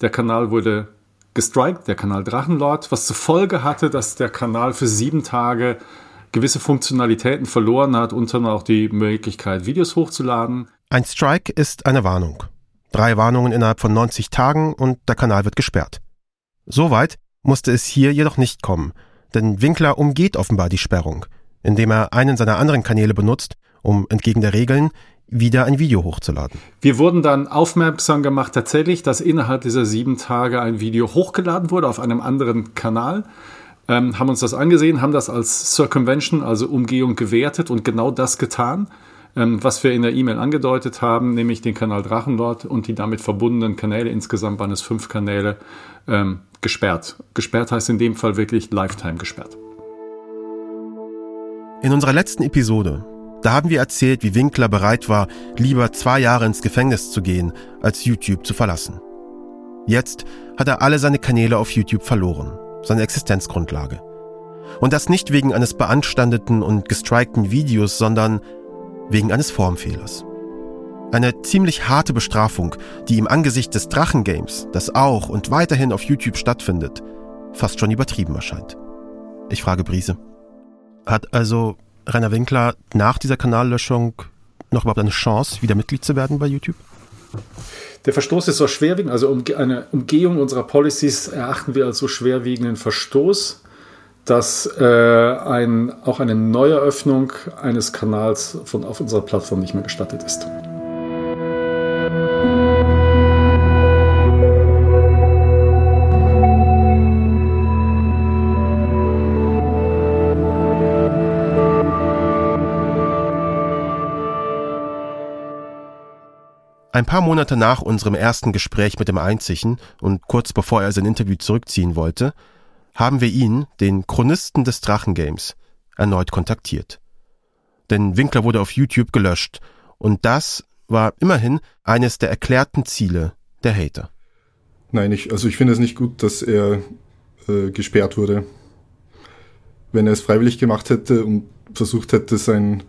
Der Kanal wurde gestrikt, der Kanal Drachenlord, was zur Folge hatte, dass der Kanal für sieben Tage gewisse Funktionalitäten verloren hat, unter anderem auch die Möglichkeit, Videos hochzuladen. Ein Strike ist eine Warnung. Drei Warnungen innerhalb von 90 Tagen und der Kanal wird gesperrt. Soweit musste es hier jedoch nicht kommen, denn Winkler umgeht offenbar die Sperrung indem er einen seiner anderen Kanäle benutzt, um entgegen der Regeln wieder ein Video hochzuladen. Wir wurden dann aufmerksam gemacht tatsächlich, dass innerhalb dieser sieben Tage ein Video hochgeladen wurde auf einem anderen Kanal. Ähm, haben uns das angesehen, haben das als Circumvention, also Umgehung gewertet und genau das getan, ähm, was wir in der E-Mail angedeutet haben, nämlich den Kanal Drachenlord und die damit verbundenen Kanäle, insgesamt waren es fünf Kanäle, ähm, gesperrt. Gesperrt heißt in dem Fall wirklich Lifetime gesperrt. In unserer letzten Episode, da haben wir erzählt, wie Winkler bereit war, lieber zwei Jahre ins Gefängnis zu gehen, als YouTube zu verlassen. Jetzt hat er alle seine Kanäle auf YouTube verloren, seine Existenzgrundlage. Und das nicht wegen eines beanstandeten und gestrikten Videos, sondern wegen eines Formfehlers. Eine ziemlich harte Bestrafung, die im Angesicht des Drachengames, das auch und weiterhin auf YouTube stattfindet, fast schon übertrieben erscheint. Ich frage Brise. Hat also Rainer Winkler nach dieser Kanallöschung noch überhaupt eine Chance, wieder Mitglied zu werden bei YouTube? Der Verstoß ist so schwerwiegend, also eine Umgehung unserer Policies erachten wir als so schwerwiegenden Verstoß, dass äh, ein, auch eine Neueröffnung eines Kanals von, auf unserer Plattform nicht mehr gestattet ist. Ein paar Monate nach unserem ersten Gespräch mit dem Einzigen und kurz bevor er sein Interview zurückziehen wollte, haben wir ihn, den Chronisten des Drachengames, erneut kontaktiert. Denn Winkler wurde auf YouTube gelöscht und das war immerhin eines der erklärten Ziele der Hater. Nein, ich, also ich finde es nicht gut, dass er äh, gesperrt wurde. Wenn er es freiwillig gemacht hätte und versucht hätte, sein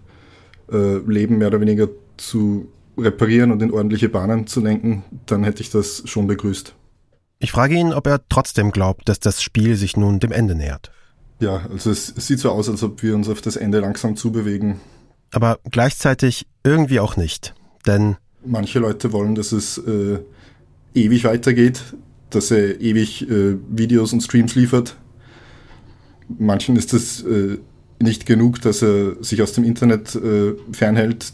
äh, Leben mehr oder weniger zu reparieren und in ordentliche Bahnen zu lenken, dann hätte ich das schon begrüßt. Ich frage ihn, ob er trotzdem glaubt, dass das Spiel sich nun dem Ende nähert. Ja, also es, sieht so aus, als ob wir uns auf das Ende langsam zubewegen. Aber gleichzeitig irgendwie auch nicht, denn manche Leute wollen, dass es äh, ewig weitergeht, dass er ewig äh, Videos und Streams liefert. Manchen ist es äh, nicht genug, dass er sich aus dem Internet äh, fernhält.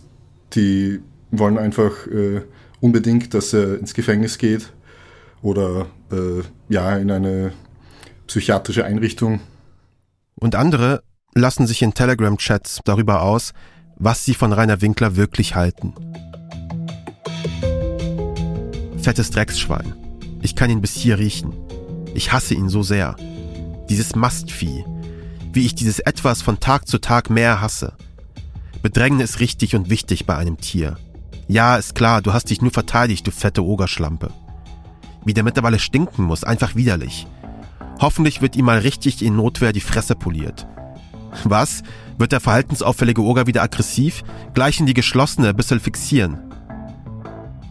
Die wollen einfach äh, unbedingt, dass er ins Gefängnis geht oder äh, ja in eine psychiatrische Einrichtung. Und andere lassen sich in Telegram-Chats darüber aus, was sie von Rainer Winkler wirklich halten. Fettes Drecksschwein. Ich kann ihn bis hier riechen. Ich hasse ihn so sehr. Dieses Mastvieh. Wie ich dieses Etwas von Tag zu Tag mehr hasse. Bedrängen ist richtig und wichtig bei einem Tier Ja, ist klar, du hast dich nur verteidigt, du fette Ogerschlampe. Wie der mittlerweile stinken muss, einfach widerlich. Hoffentlich wird ihm mal richtig in Notwehr die Fresse poliert. Was? Wird der verhaltensauffällige Oger wieder aggressiv? Gleich in die geschlossene Bissel fixieren.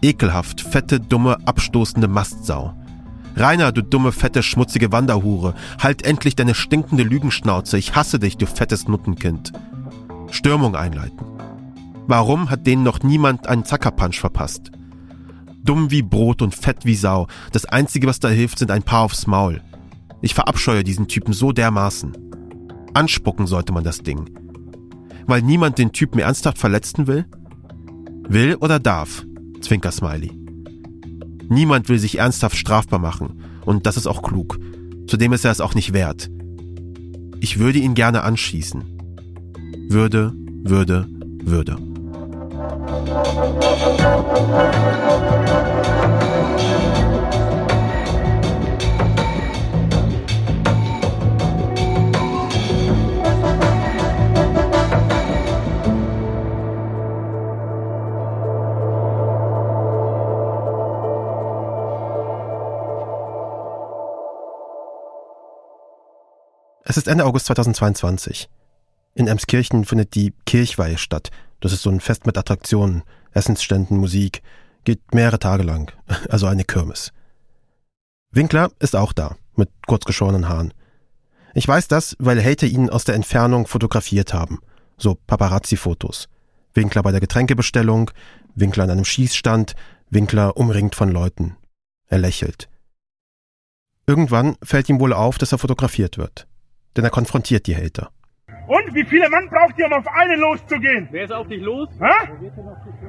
Ekelhaft, fette, dumme, abstoßende Mastsau. Rainer, du dumme, fette, schmutzige Wanderhure, halt endlich deine stinkende Lügenschnauze. Ich hasse dich, du fettes Nuttenkind. Stürmung einleiten. Warum hat denen noch niemand einen Zackerpunch verpasst? Dumm wie Brot und fett wie Sau. Das Einzige, was da hilft, sind ein paar aufs Maul. Ich verabscheue diesen Typen so dermaßen. Anspucken sollte man das Ding. Weil niemand den Typen ernsthaft verletzen will? Will oder darf? Zwinker Smiley. Niemand will sich ernsthaft strafbar machen. Und das ist auch klug. Zudem ist er es auch nicht wert. Ich würde ihn gerne anschießen. Würde, würde, würde. Es ist Ende August 2022. In Emskirchen findet die Kirchweihe statt. Das ist so ein Fest mit Attraktionen, Essensständen, Musik. Geht mehrere Tage lang. Also eine Kirmes. Winkler ist auch da, mit kurzgeschorenen Haaren. Ich weiß das, weil Hater ihn aus der Entfernung fotografiert haben. So Paparazzi-Fotos. Winkler bei der Getränkebestellung, Winkler an einem Schießstand, Winkler umringt von Leuten. Er lächelt. Irgendwann fällt ihm wohl auf, dass er fotografiert wird. Denn er konfrontiert die Hater. Und wie viele Mann braucht ihr, um auf einen loszugehen? Wer ist auf dich los? Hä?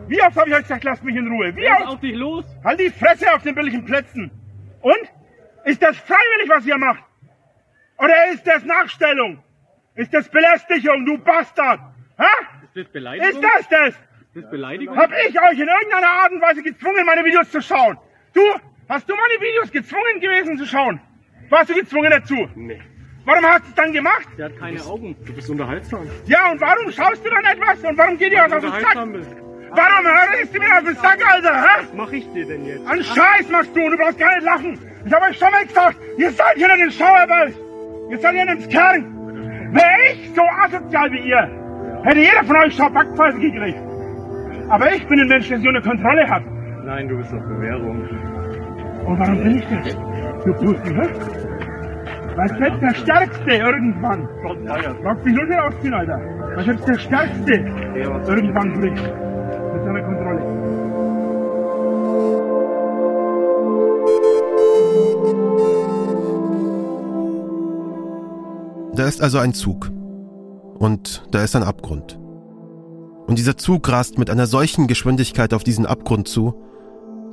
Wie oft habe ich euch gesagt, lasst mich in Ruhe? Wie Wer ist oft? auf dich los? Halt die Fresse auf den billigen Plätzen. Und? Ist das freiwillig, was ihr macht? Oder ist das Nachstellung? Ist das Belästigung, du Bastard? Hä? Ist das Beleidigung? Ist das das? Ist das Beleidigung? Hab ich euch in irgendeiner Art und Weise gezwungen, meine Videos zu schauen? Du, hast du meine Videos gezwungen gewesen zu schauen? Warst du gezwungen dazu? Nee. Warum hast du es dann gemacht? Der hat keine Augen. Du bist unterhaltsam. Ja, und warum schaust du dann etwas? Und warum geht ihr was auf den Sack? bist. Warum hörst du mir auf den Sack, Alter? Hä? Was mach ich dir denn jetzt? An Scheiß machst du und du brauchst gar nicht lachen. Ich habe euch schon mal gesagt, ihr seid hier in den Schauerwald. Ihr seid hier ins Kern. Wäre ich so asozial wie ihr, hätte jeder von euch Schaubbackpfeife gekriegt. Aber ich bin ein Mensch, der sie unter Kontrolle hat. Nein, du bist auf Bewährung. Und warum bin ich das? Du Pussy, hä? Was jetzt der Stärkste irgendwann? Brauchst dich nur nicht ausziehen, Alter. Was jetzt der Stärkste irgendwann bricht. Mit seiner Kontrolle. Da ist also ein Zug. Und da ist ein Abgrund. Und dieser Zug rast mit einer solchen Geschwindigkeit auf diesen Abgrund zu,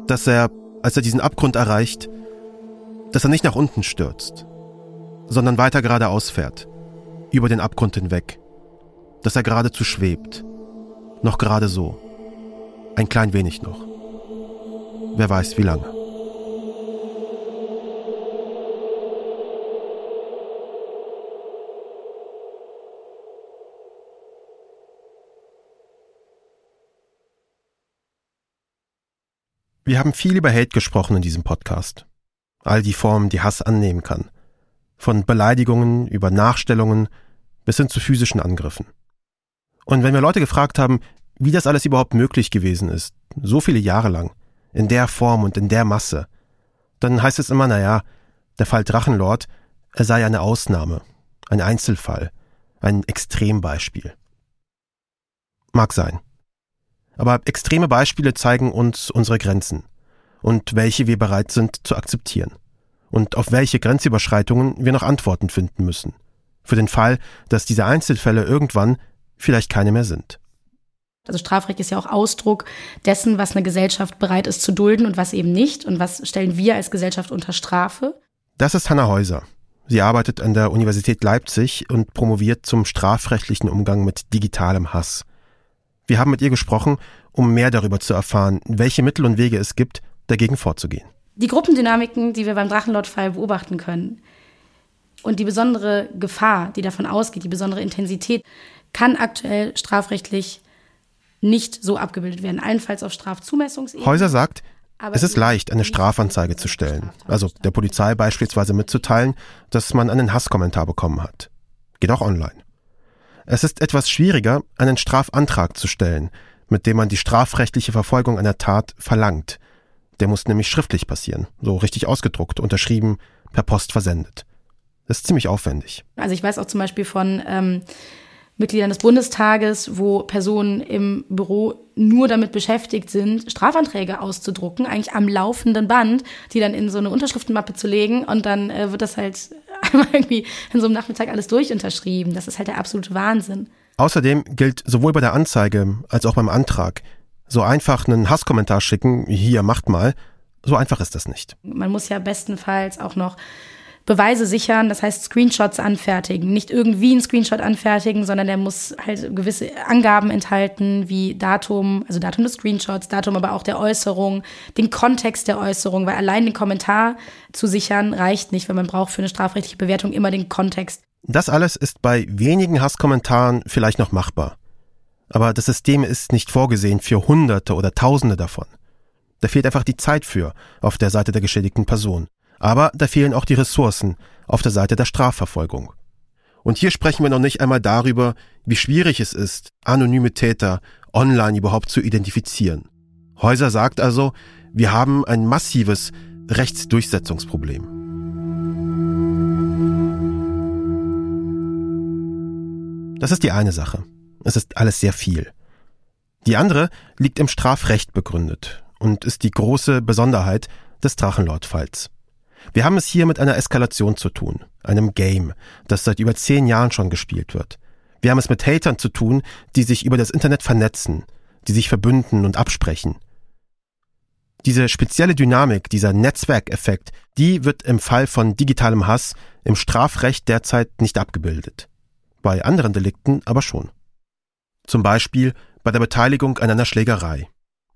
dass er, als er diesen Abgrund erreicht, dass er nicht nach unten stürzt, sondern weiter geradeaus fährt, über den Abgrund hinweg, dass er geradezu schwebt, noch gerade so, ein klein wenig noch. Wer weiß wie lange. Wir haben viel über Hate gesprochen in diesem Podcast. All die Formen, die Hass annehmen kann. Von Beleidigungen über Nachstellungen bis hin zu physischen Angriffen. Und wenn wir Leute gefragt haben, wie das alles überhaupt möglich gewesen ist, so viele Jahre lang, in der Form und in der Masse, dann heißt es immer, naja, der Fall Drachenlord, er sei eine Ausnahme, ein Einzelfall, ein Extrembeispiel. Mag sein. Aber extreme Beispiele zeigen uns unsere Grenzen und welche wir bereit sind zu akzeptieren und auf welche Grenzüberschreitungen wir noch Antworten finden müssen. Für den Fall, dass diese Einzelfälle irgendwann vielleicht keine mehr sind. Also Strafrecht ist ja auch Ausdruck dessen, was eine Gesellschaft bereit ist zu dulden und was eben nicht und was stellen wir als Gesellschaft unter Strafe. Das ist Hanna Häuser. Sie arbeitet an der Universität Leipzig und promoviert zum strafrechtlichen Umgang mit digitalem Hass. Wir haben mit ihr gesprochen, um mehr darüber zu erfahren, welche Mittel und Wege es gibt, dagegen vorzugehen. Die Gruppendynamiken, die wir beim Drachenlord-Fall beobachten können und die besondere Gefahr, die davon ausgeht, die besondere Intensität, kann aktuell strafrechtlich nicht so abgebildet werden, allenfalls auf Strafzumessungsebene. Häuser sagt, Aber es ist leicht, eine Strafanzeige zu stellen. Also der Polizei beispielsweise mitzuteilen, dass man einen Hasskommentar bekommen hat. Geht auch online. Es ist etwas schwieriger, einen Strafantrag zu stellen, mit dem man die strafrechtliche Verfolgung einer Tat verlangt. Der muss nämlich schriftlich passieren, so richtig ausgedruckt, unterschrieben, per Post versendet. Das ist ziemlich aufwendig. Also ich weiß auch zum Beispiel von ähm, Mitgliedern des Bundestages, wo Personen im Büro nur damit beschäftigt sind, Strafanträge auszudrucken, eigentlich am laufenden Band, die dann in so eine Unterschriftenmappe zu legen und dann äh, wird das halt einmal irgendwie in so einem Nachmittag alles durchunterschrieben. Das ist halt der absolute Wahnsinn. Außerdem gilt sowohl bei der Anzeige als auch beim Antrag, so einfach einen Hasskommentar schicken, hier macht mal, so einfach ist das nicht. Man muss ja bestenfalls auch noch Beweise sichern, das heißt Screenshots anfertigen. Nicht irgendwie einen Screenshot anfertigen, sondern der muss halt gewisse Angaben enthalten, wie Datum, also Datum des Screenshots, Datum aber auch der Äußerung, den Kontext der Äußerung, weil allein den Kommentar zu sichern reicht nicht, weil man braucht für eine strafrechtliche Bewertung immer den Kontext. Das alles ist bei wenigen Hasskommentaren vielleicht noch machbar. Aber das System ist nicht vorgesehen für Hunderte oder Tausende davon. Da fehlt einfach die Zeit für auf der Seite der geschädigten Person. Aber da fehlen auch die Ressourcen auf der Seite der Strafverfolgung. Und hier sprechen wir noch nicht einmal darüber, wie schwierig es ist, anonyme Täter online überhaupt zu identifizieren. Häuser sagt also, wir haben ein massives Rechtsdurchsetzungsproblem. Das ist die eine Sache. Es ist alles sehr viel. Die andere liegt im Strafrecht begründet und ist die große Besonderheit des Drachenlord-Falls. Wir haben es hier mit einer Eskalation zu tun, einem Game, das seit über zehn Jahren schon gespielt wird. Wir haben es mit Hatern zu tun, die sich über das Internet vernetzen, die sich verbünden und absprechen. Diese spezielle Dynamik, dieser Netzwerkeffekt, die wird im Fall von digitalem Hass im Strafrecht derzeit nicht abgebildet. Bei anderen Delikten aber schon. Zum Beispiel bei der Beteiligung an einer Schlägerei.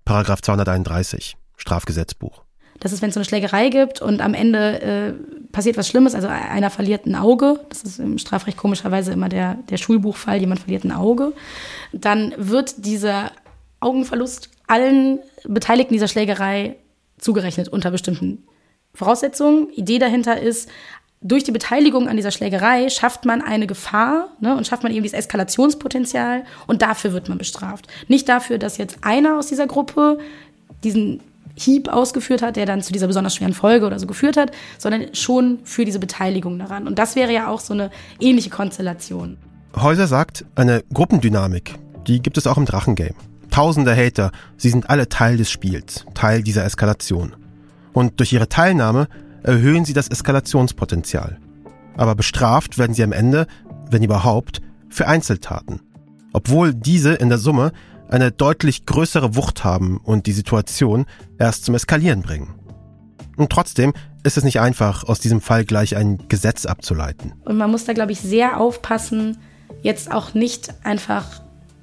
Paragraph 231 Strafgesetzbuch. Das ist, wenn es so eine Schlägerei gibt und am Ende äh, passiert was Schlimmes, also einer verliert ein Auge, das ist im Strafrecht komischerweise immer der, der Schulbuchfall, jemand verliert ein Auge, dann wird dieser Augenverlust allen Beteiligten dieser Schlägerei zugerechnet unter bestimmten Voraussetzungen. Idee dahinter ist, durch die Beteiligung an dieser Schlägerei schafft man eine Gefahr ne, und schafft man eben dieses Eskalationspotenzial und dafür wird man bestraft. Nicht dafür, dass jetzt einer aus dieser Gruppe diesen Hieb ausgeführt hat, der dann zu dieser besonders schweren Folge oder so geführt hat, sondern schon für diese Beteiligung daran. Und das wäre ja auch so eine ähnliche Konstellation. Häuser sagt, eine Gruppendynamik, die gibt es auch im Drachengame. Tausende Hater, sie sind alle Teil des Spiels, Teil dieser Eskalation. Und durch ihre Teilnahme erhöhen sie das Eskalationspotenzial. Aber bestraft werden sie am Ende, wenn überhaupt, für Einzeltaten. Obwohl diese in der Summe eine deutlich größere Wucht haben und die Situation erst zum Eskalieren bringen. Und trotzdem ist es nicht einfach, aus diesem Fall gleich ein Gesetz abzuleiten. Und man muss da, glaube ich, sehr aufpassen, jetzt auch nicht einfach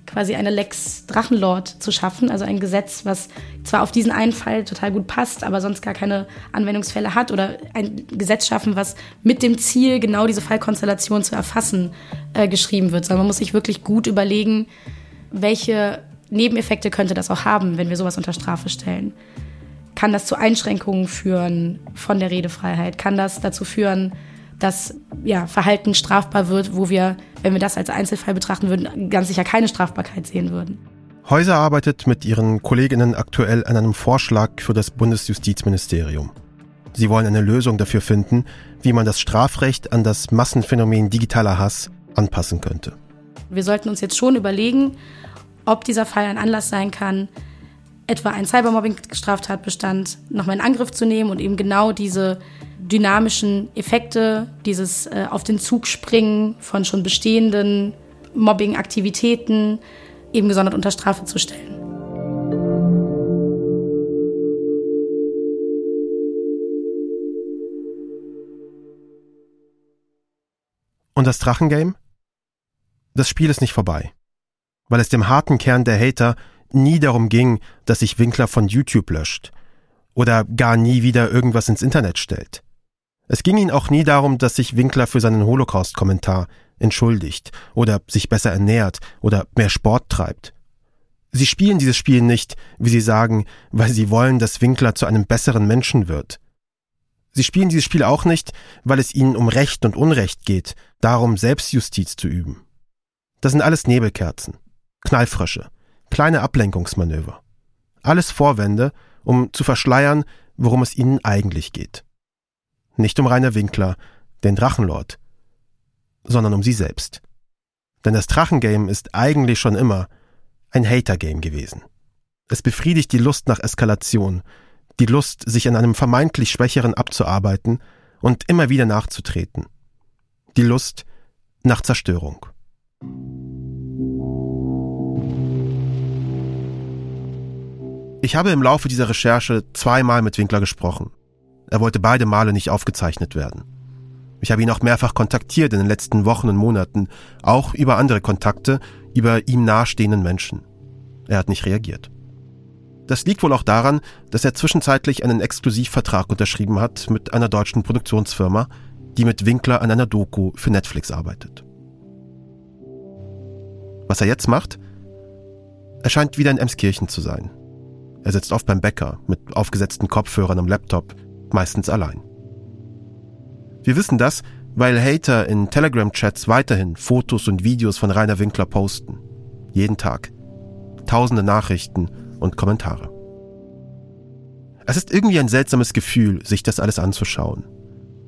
quasi eine Lex Drachenlord zu schaffen, also ein Gesetz, was zwar auf diesen einen Fall total gut passt, aber sonst gar keine Anwendungsfälle hat oder ein Gesetz schaffen, was mit dem Ziel, genau diese Fallkonstellation zu erfassen, äh, geschrieben wird, sondern man muss sich wirklich gut überlegen, welche Nebeneffekte könnte das auch haben, wenn wir sowas unter Strafe stellen. Kann das zu Einschränkungen führen von der Redefreiheit? Kann das dazu führen, dass ja, Verhalten strafbar wird, wo wir, wenn wir das als Einzelfall betrachten würden, ganz sicher keine Strafbarkeit sehen würden. Häuser arbeitet mit ihren Kolleginnen aktuell an einem Vorschlag für das Bundesjustizministerium. Sie wollen eine Lösung dafür finden, wie man das Strafrecht an das Massenphänomen digitaler Hass anpassen könnte. Wir sollten uns jetzt schon überlegen, ob dieser Fall ein Anlass sein kann, etwa einen Cybermobbing-Straftatbestand nochmal in Angriff zu nehmen und eben genau diese dynamischen Effekte, dieses äh, auf den Zug springen von schon bestehenden Mobbing-Aktivitäten eben gesondert unter Strafe zu stellen. Und das Drachengame? Das Spiel ist nicht vorbei. Weil es dem harten Kern der Hater nie darum ging, dass sich Winkler von YouTube löscht oder gar nie wieder irgendwas ins Internet stellt. Es ging ihnen auch nie darum, dass sich Winkler für seinen Holocaust-Kommentar entschuldigt oder sich besser ernährt oder mehr Sport treibt. Sie spielen dieses Spiel nicht, wie sie sagen, weil sie wollen, dass Winkler zu einem besseren Menschen wird. Sie spielen dieses Spiel auch nicht, weil es ihnen um Recht und Unrecht geht, darum Selbstjustiz zu üben. Das sind alles Nebelkerzen, Knallfrösche, kleine Ablenkungsmanöver. Alles Vorwände, um zu verschleiern, worum es ihnen eigentlich geht. Nicht um Rainer Winkler, den Drachenlord, sondern um sie selbst. Denn das Drachengame ist eigentlich schon immer ein Hater-Game gewesen. Es befriedigt die Lust nach Eskalation, die Lust, sich an einem vermeintlich Schwächeren abzuarbeiten und immer wieder nachzutreten. Die Lust nach Zerstörung. Ich habe im Laufe dieser Recherche zweimal mit Winkler gesprochen. Er wollte beide Male nicht aufgezeichnet werden. Ich habe ihn auch mehrfach kontaktiert in den letzten Wochen und Monaten, auch über andere Kontakte, über ihm nahestehenden Menschen. Er hat nicht reagiert. Das liegt wohl auch daran, dass er zwischenzeitlich einen Exklusivvertrag unterschrieben hat mit einer deutschen Produktionsfirma, die mit Winkler an einer Doku für Netflix arbeitet. Was er jetzt macht? Er scheint wieder in Emskirchen zu sein. Er sitzt oft beim Bäcker mit aufgesetzten Kopfhörern am Laptop, meistens allein. Wir wissen das, weil Hater in Telegram-Chats weiterhin Fotos und Videos von Rainer Winkler posten. Jeden Tag. Tausende Nachrichten und Kommentare. Es ist irgendwie ein seltsames Gefühl, sich das alles anzuschauen,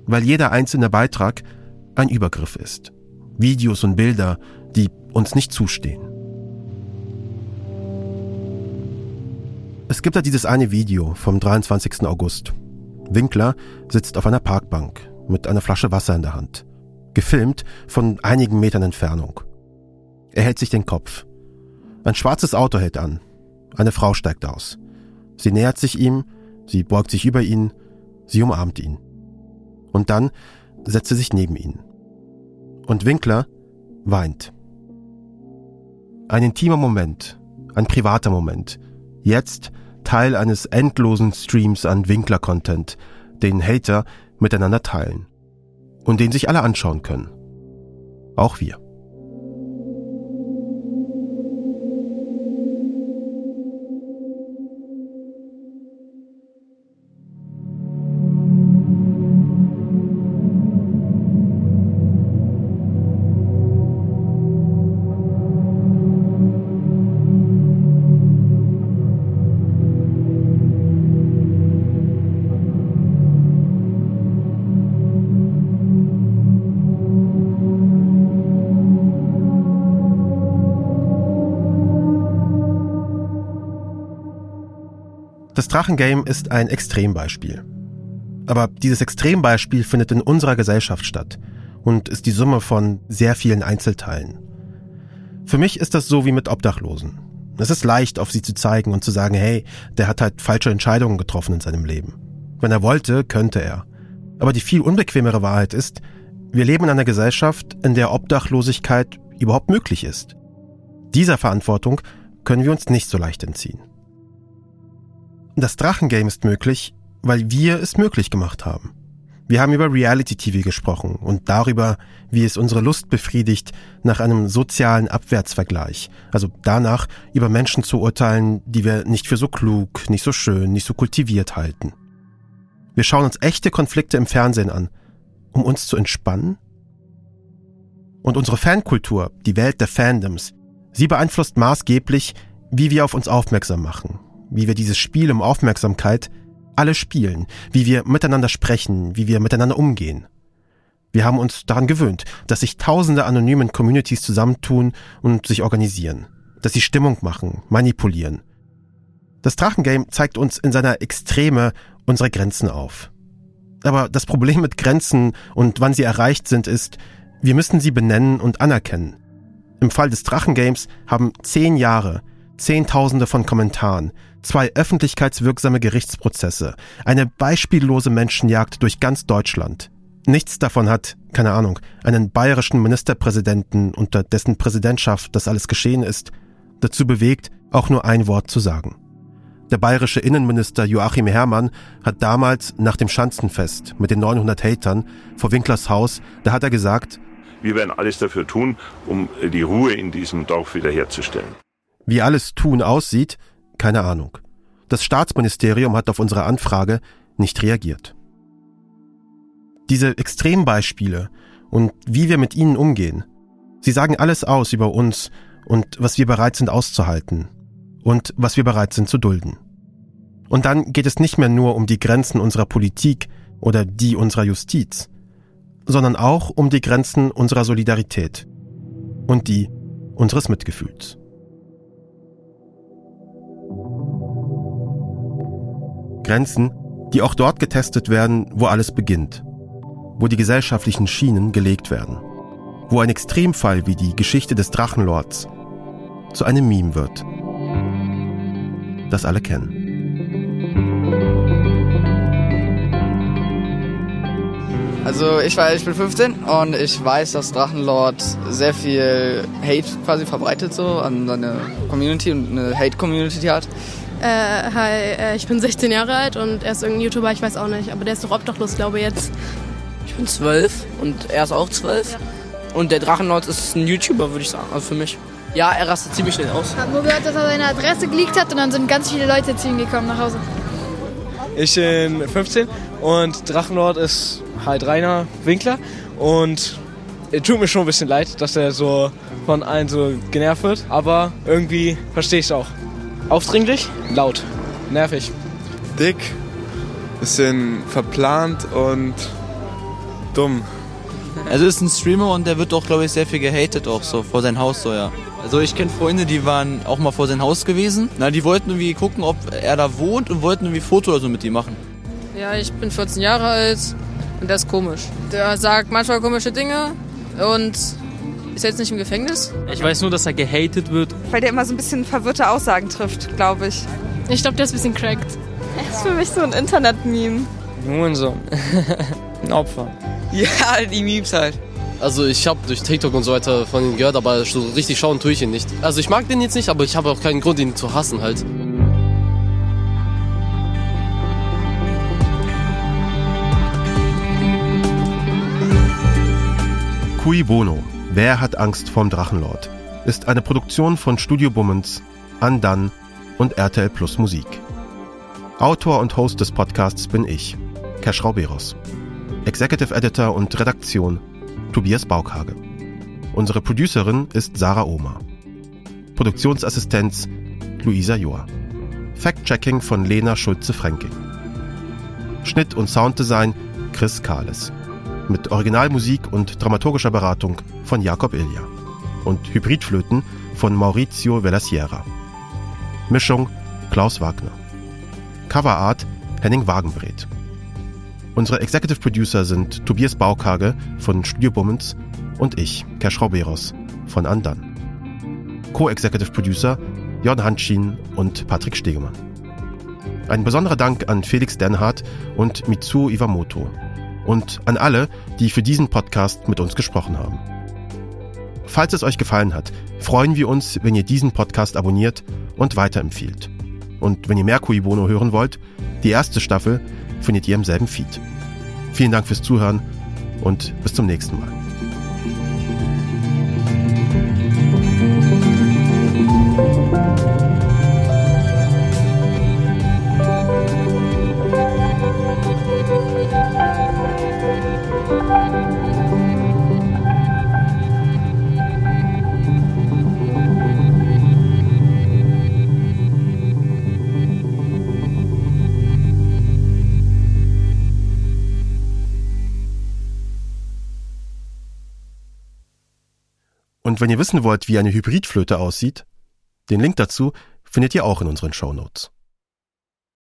weil jeder einzelne Beitrag ein Übergriff ist. Videos und Bilder, die uns nicht zustehen. Es gibt da dieses eine Video vom 23. August. Winkler sitzt auf einer Parkbank mit einer Flasche Wasser in der Hand, gefilmt von einigen Metern Entfernung. Er hält sich den Kopf. Ein schwarzes Auto hält an. Eine Frau steigt aus. Sie nähert sich ihm, sie beugt sich über ihn, sie umarmt ihn. Und dann setzt sie sich neben ihn. Und Winkler weint. Ein intimer Moment, ein privater Moment. Jetzt Teil eines endlosen Streams an Winkler-Content, den Hater miteinander teilen. Und den sich alle anschauen können. Auch wir. Das Drachengame ist ein Extrembeispiel. Aber dieses Extrembeispiel findet in unserer Gesellschaft statt und ist die Summe von sehr vielen Einzelteilen. Für mich ist das so wie mit Obdachlosen. Es ist leicht, auf sie zu zeigen und zu sagen, hey, der hat halt falsche Entscheidungen getroffen in seinem Leben. Wenn er wollte, könnte er. Aber die viel unbequemere Wahrheit ist, wir leben in einer Gesellschaft, in der Obdachlosigkeit überhaupt möglich ist. Dieser Verantwortung können wir uns nicht so leicht entziehen. Das Drachengame ist möglich, weil wir es möglich gemacht haben. Wir haben über Reality TV gesprochen und darüber, wie es unsere Lust befriedigt nach einem sozialen Abwärtsvergleich. Also danach, über Menschen zu urteilen, die wir nicht für so klug, nicht so schön, nicht so kultiviert halten. Wir schauen uns echte Konflikte im Fernsehen an, um uns zu entspannen. Und unsere Fankultur, die Welt der Fandoms, sie beeinflusst maßgeblich, wie wir auf uns aufmerksam machen, wie wir dieses Spiel um Aufmerksamkeit alle spielen, wie wir miteinander sprechen, wie wir miteinander umgehen. Wir haben uns daran gewöhnt, dass sich tausende anonymen Communities zusammentun und sich organisieren, dass sie Stimmung machen, manipulieren. Das Drachengame zeigt uns in seiner Extreme unsere Grenzen auf. Aber das Problem mit Grenzen und wann sie erreicht sind, ist, wir müssen sie benennen und anerkennen. Im Fall des Drachengames haben zehn Jahre, Zehntausende von Kommentaren, zwei öffentlichkeitswirksame Gerichtsprozesse, eine beispiellose Menschenjagd durch ganz Deutschland. Nichts davon hat, keine Ahnung, einen bayerischen Ministerpräsidenten, unter dessen Präsidentschaft das alles geschehen ist, dazu bewegt, auch nur ein Wort zu sagen. Der bayerische Innenminister Joachim Herrmann hat damals nach dem Schanzenfest mit den 900 Hatern vor Winklers Haus, da hat er gesagt, wir werden alles dafür tun, um die Ruhe in diesem Dorf wiederherzustellen. Wie alles Tun aussieht, keine Ahnung. Das Staatsministerium hat auf unsere Anfrage nicht reagiert. Diese Extrembeispiele und wie wir mit ihnen umgehen, sie sagen alles aus über uns und was wir bereit sind auszuhalten und was wir bereit sind zu dulden. Und dann geht es nicht mehr nur um die Grenzen unserer Politik oder die unserer Justiz, sondern auch um die Grenzen unserer Solidarität und die unseres Mitgefühls. Grenzen, die auch dort getestet werden, wo alles beginnt, wo die gesellschaftlichen Schienen gelegt werden, wo ein Extremfall wie die Geschichte des Drachenlords zu einem Meme wird, das alle kennen. Also ich war, ich bin 15 und ich weiß, dass Drachenlord sehr viel Hate quasi verbreitet so an seine Community und eine Hate-Community hat. Äh, hi, äh, ich bin 16 Jahre alt und er ist irgendein YouTuber, ich weiß auch nicht, aber der ist doch obdachlos, glaube ich jetzt. Ich bin 12 und er ist auch 12. Ja. Und der Drachenlord ist ein YouTuber, würde ich sagen, also für mich. Ja, er rastet ziemlich schnell aus. Ich habe nur gehört, dass er seine Adresse geleakt hat und dann sind ganz viele Leute zu ihm gekommen nach Hause. Ich bin 15 und Drachenlord ist halt Rainer Winkler und es tut mir schon ein bisschen leid, dass er so von allen so genervt wird, aber irgendwie verstehe ich es auch. Aufdringlich, laut, nervig. Dick, bisschen verplant und dumm. Also ist ein Streamer und der wird auch, glaube ich, sehr viel gehatet auch so vor sein Haus so, ja. Also ich kenne Freunde, die waren auch mal vor sein Haus gewesen. Na, die wollten irgendwie gucken, ob er da wohnt und wollten irgendwie Foto oder so mit ihm machen. Ja, ich bin 14 Jahre alt und der ist komisch. Der sagt manchmal komische Dinge und ist jetzt nicht im Gefängnis. Ich weiß nur, dass er gehatet wird. Weil der immer so ein bisschen verwirrte Aussagen trifft, glaube ich. Ich glaube, der ist ein bisschen cracked. Er ist für mich so ein Internet-Meme. Nur so. ein Opfer. Ja, die Memes halt. Also ich habe durch TikTok und so weiter von ihm gehört, aber so richtig schauen tue ich ihn nicht. Also ich mag den jetzt nicht, aber ich habe auch keinen Grund, ihn zu hassen halt. Cui Bono, Wer hat Angst vorm Drachenlord? ist eine Produktion von Studio Bummens, Andan und RTL Plus Musik. Autor und Host des Podcasts bin ich, Cash Rauberos. Executive Editor und Redaktion Tobias Baukhage. Unsere Producerin ist Sarah Ohmer. Produktionsassistenz Luisa Joa. Fact-Checking von Lena Schulze-Fränking. Schnitt und Sounddesign Chris Kahles mit Originalmusik und dramaturgischer Beratung von Jakob Ilja und Hybridflöten von Maurizio Velasiera. Mischung Klaus Wagner. Coverart Henning Wagenbreth. Unsere Executive Producer sind Tobias Baukage von Studio Bummens und ich, Kersch Rauberos von Andan. Co-Executive Producer Jon Hanschin und Patrick Stegemann. Ein besonderer Dank an Felix Denhardt und Mitsuo Iwamoto und an alle, die für diesen Podcast mit uns gesprochen haben. Falls es euch gefallen hat, freuen wir uns, wenn ihr diesen Podcast abonniert und weiterempfiehlt. Und wenn ihr mehr Kui Bono hören wollt, die erste Staffel findet ihr im selben Feed. Vielen Dank fürs Zuhören und bis zum nächsten Mal. Wenn ihr wissen wollt, wie eine Hybridflöte aussieht, den Link dazu findet ihr auch in unseren Shownotes.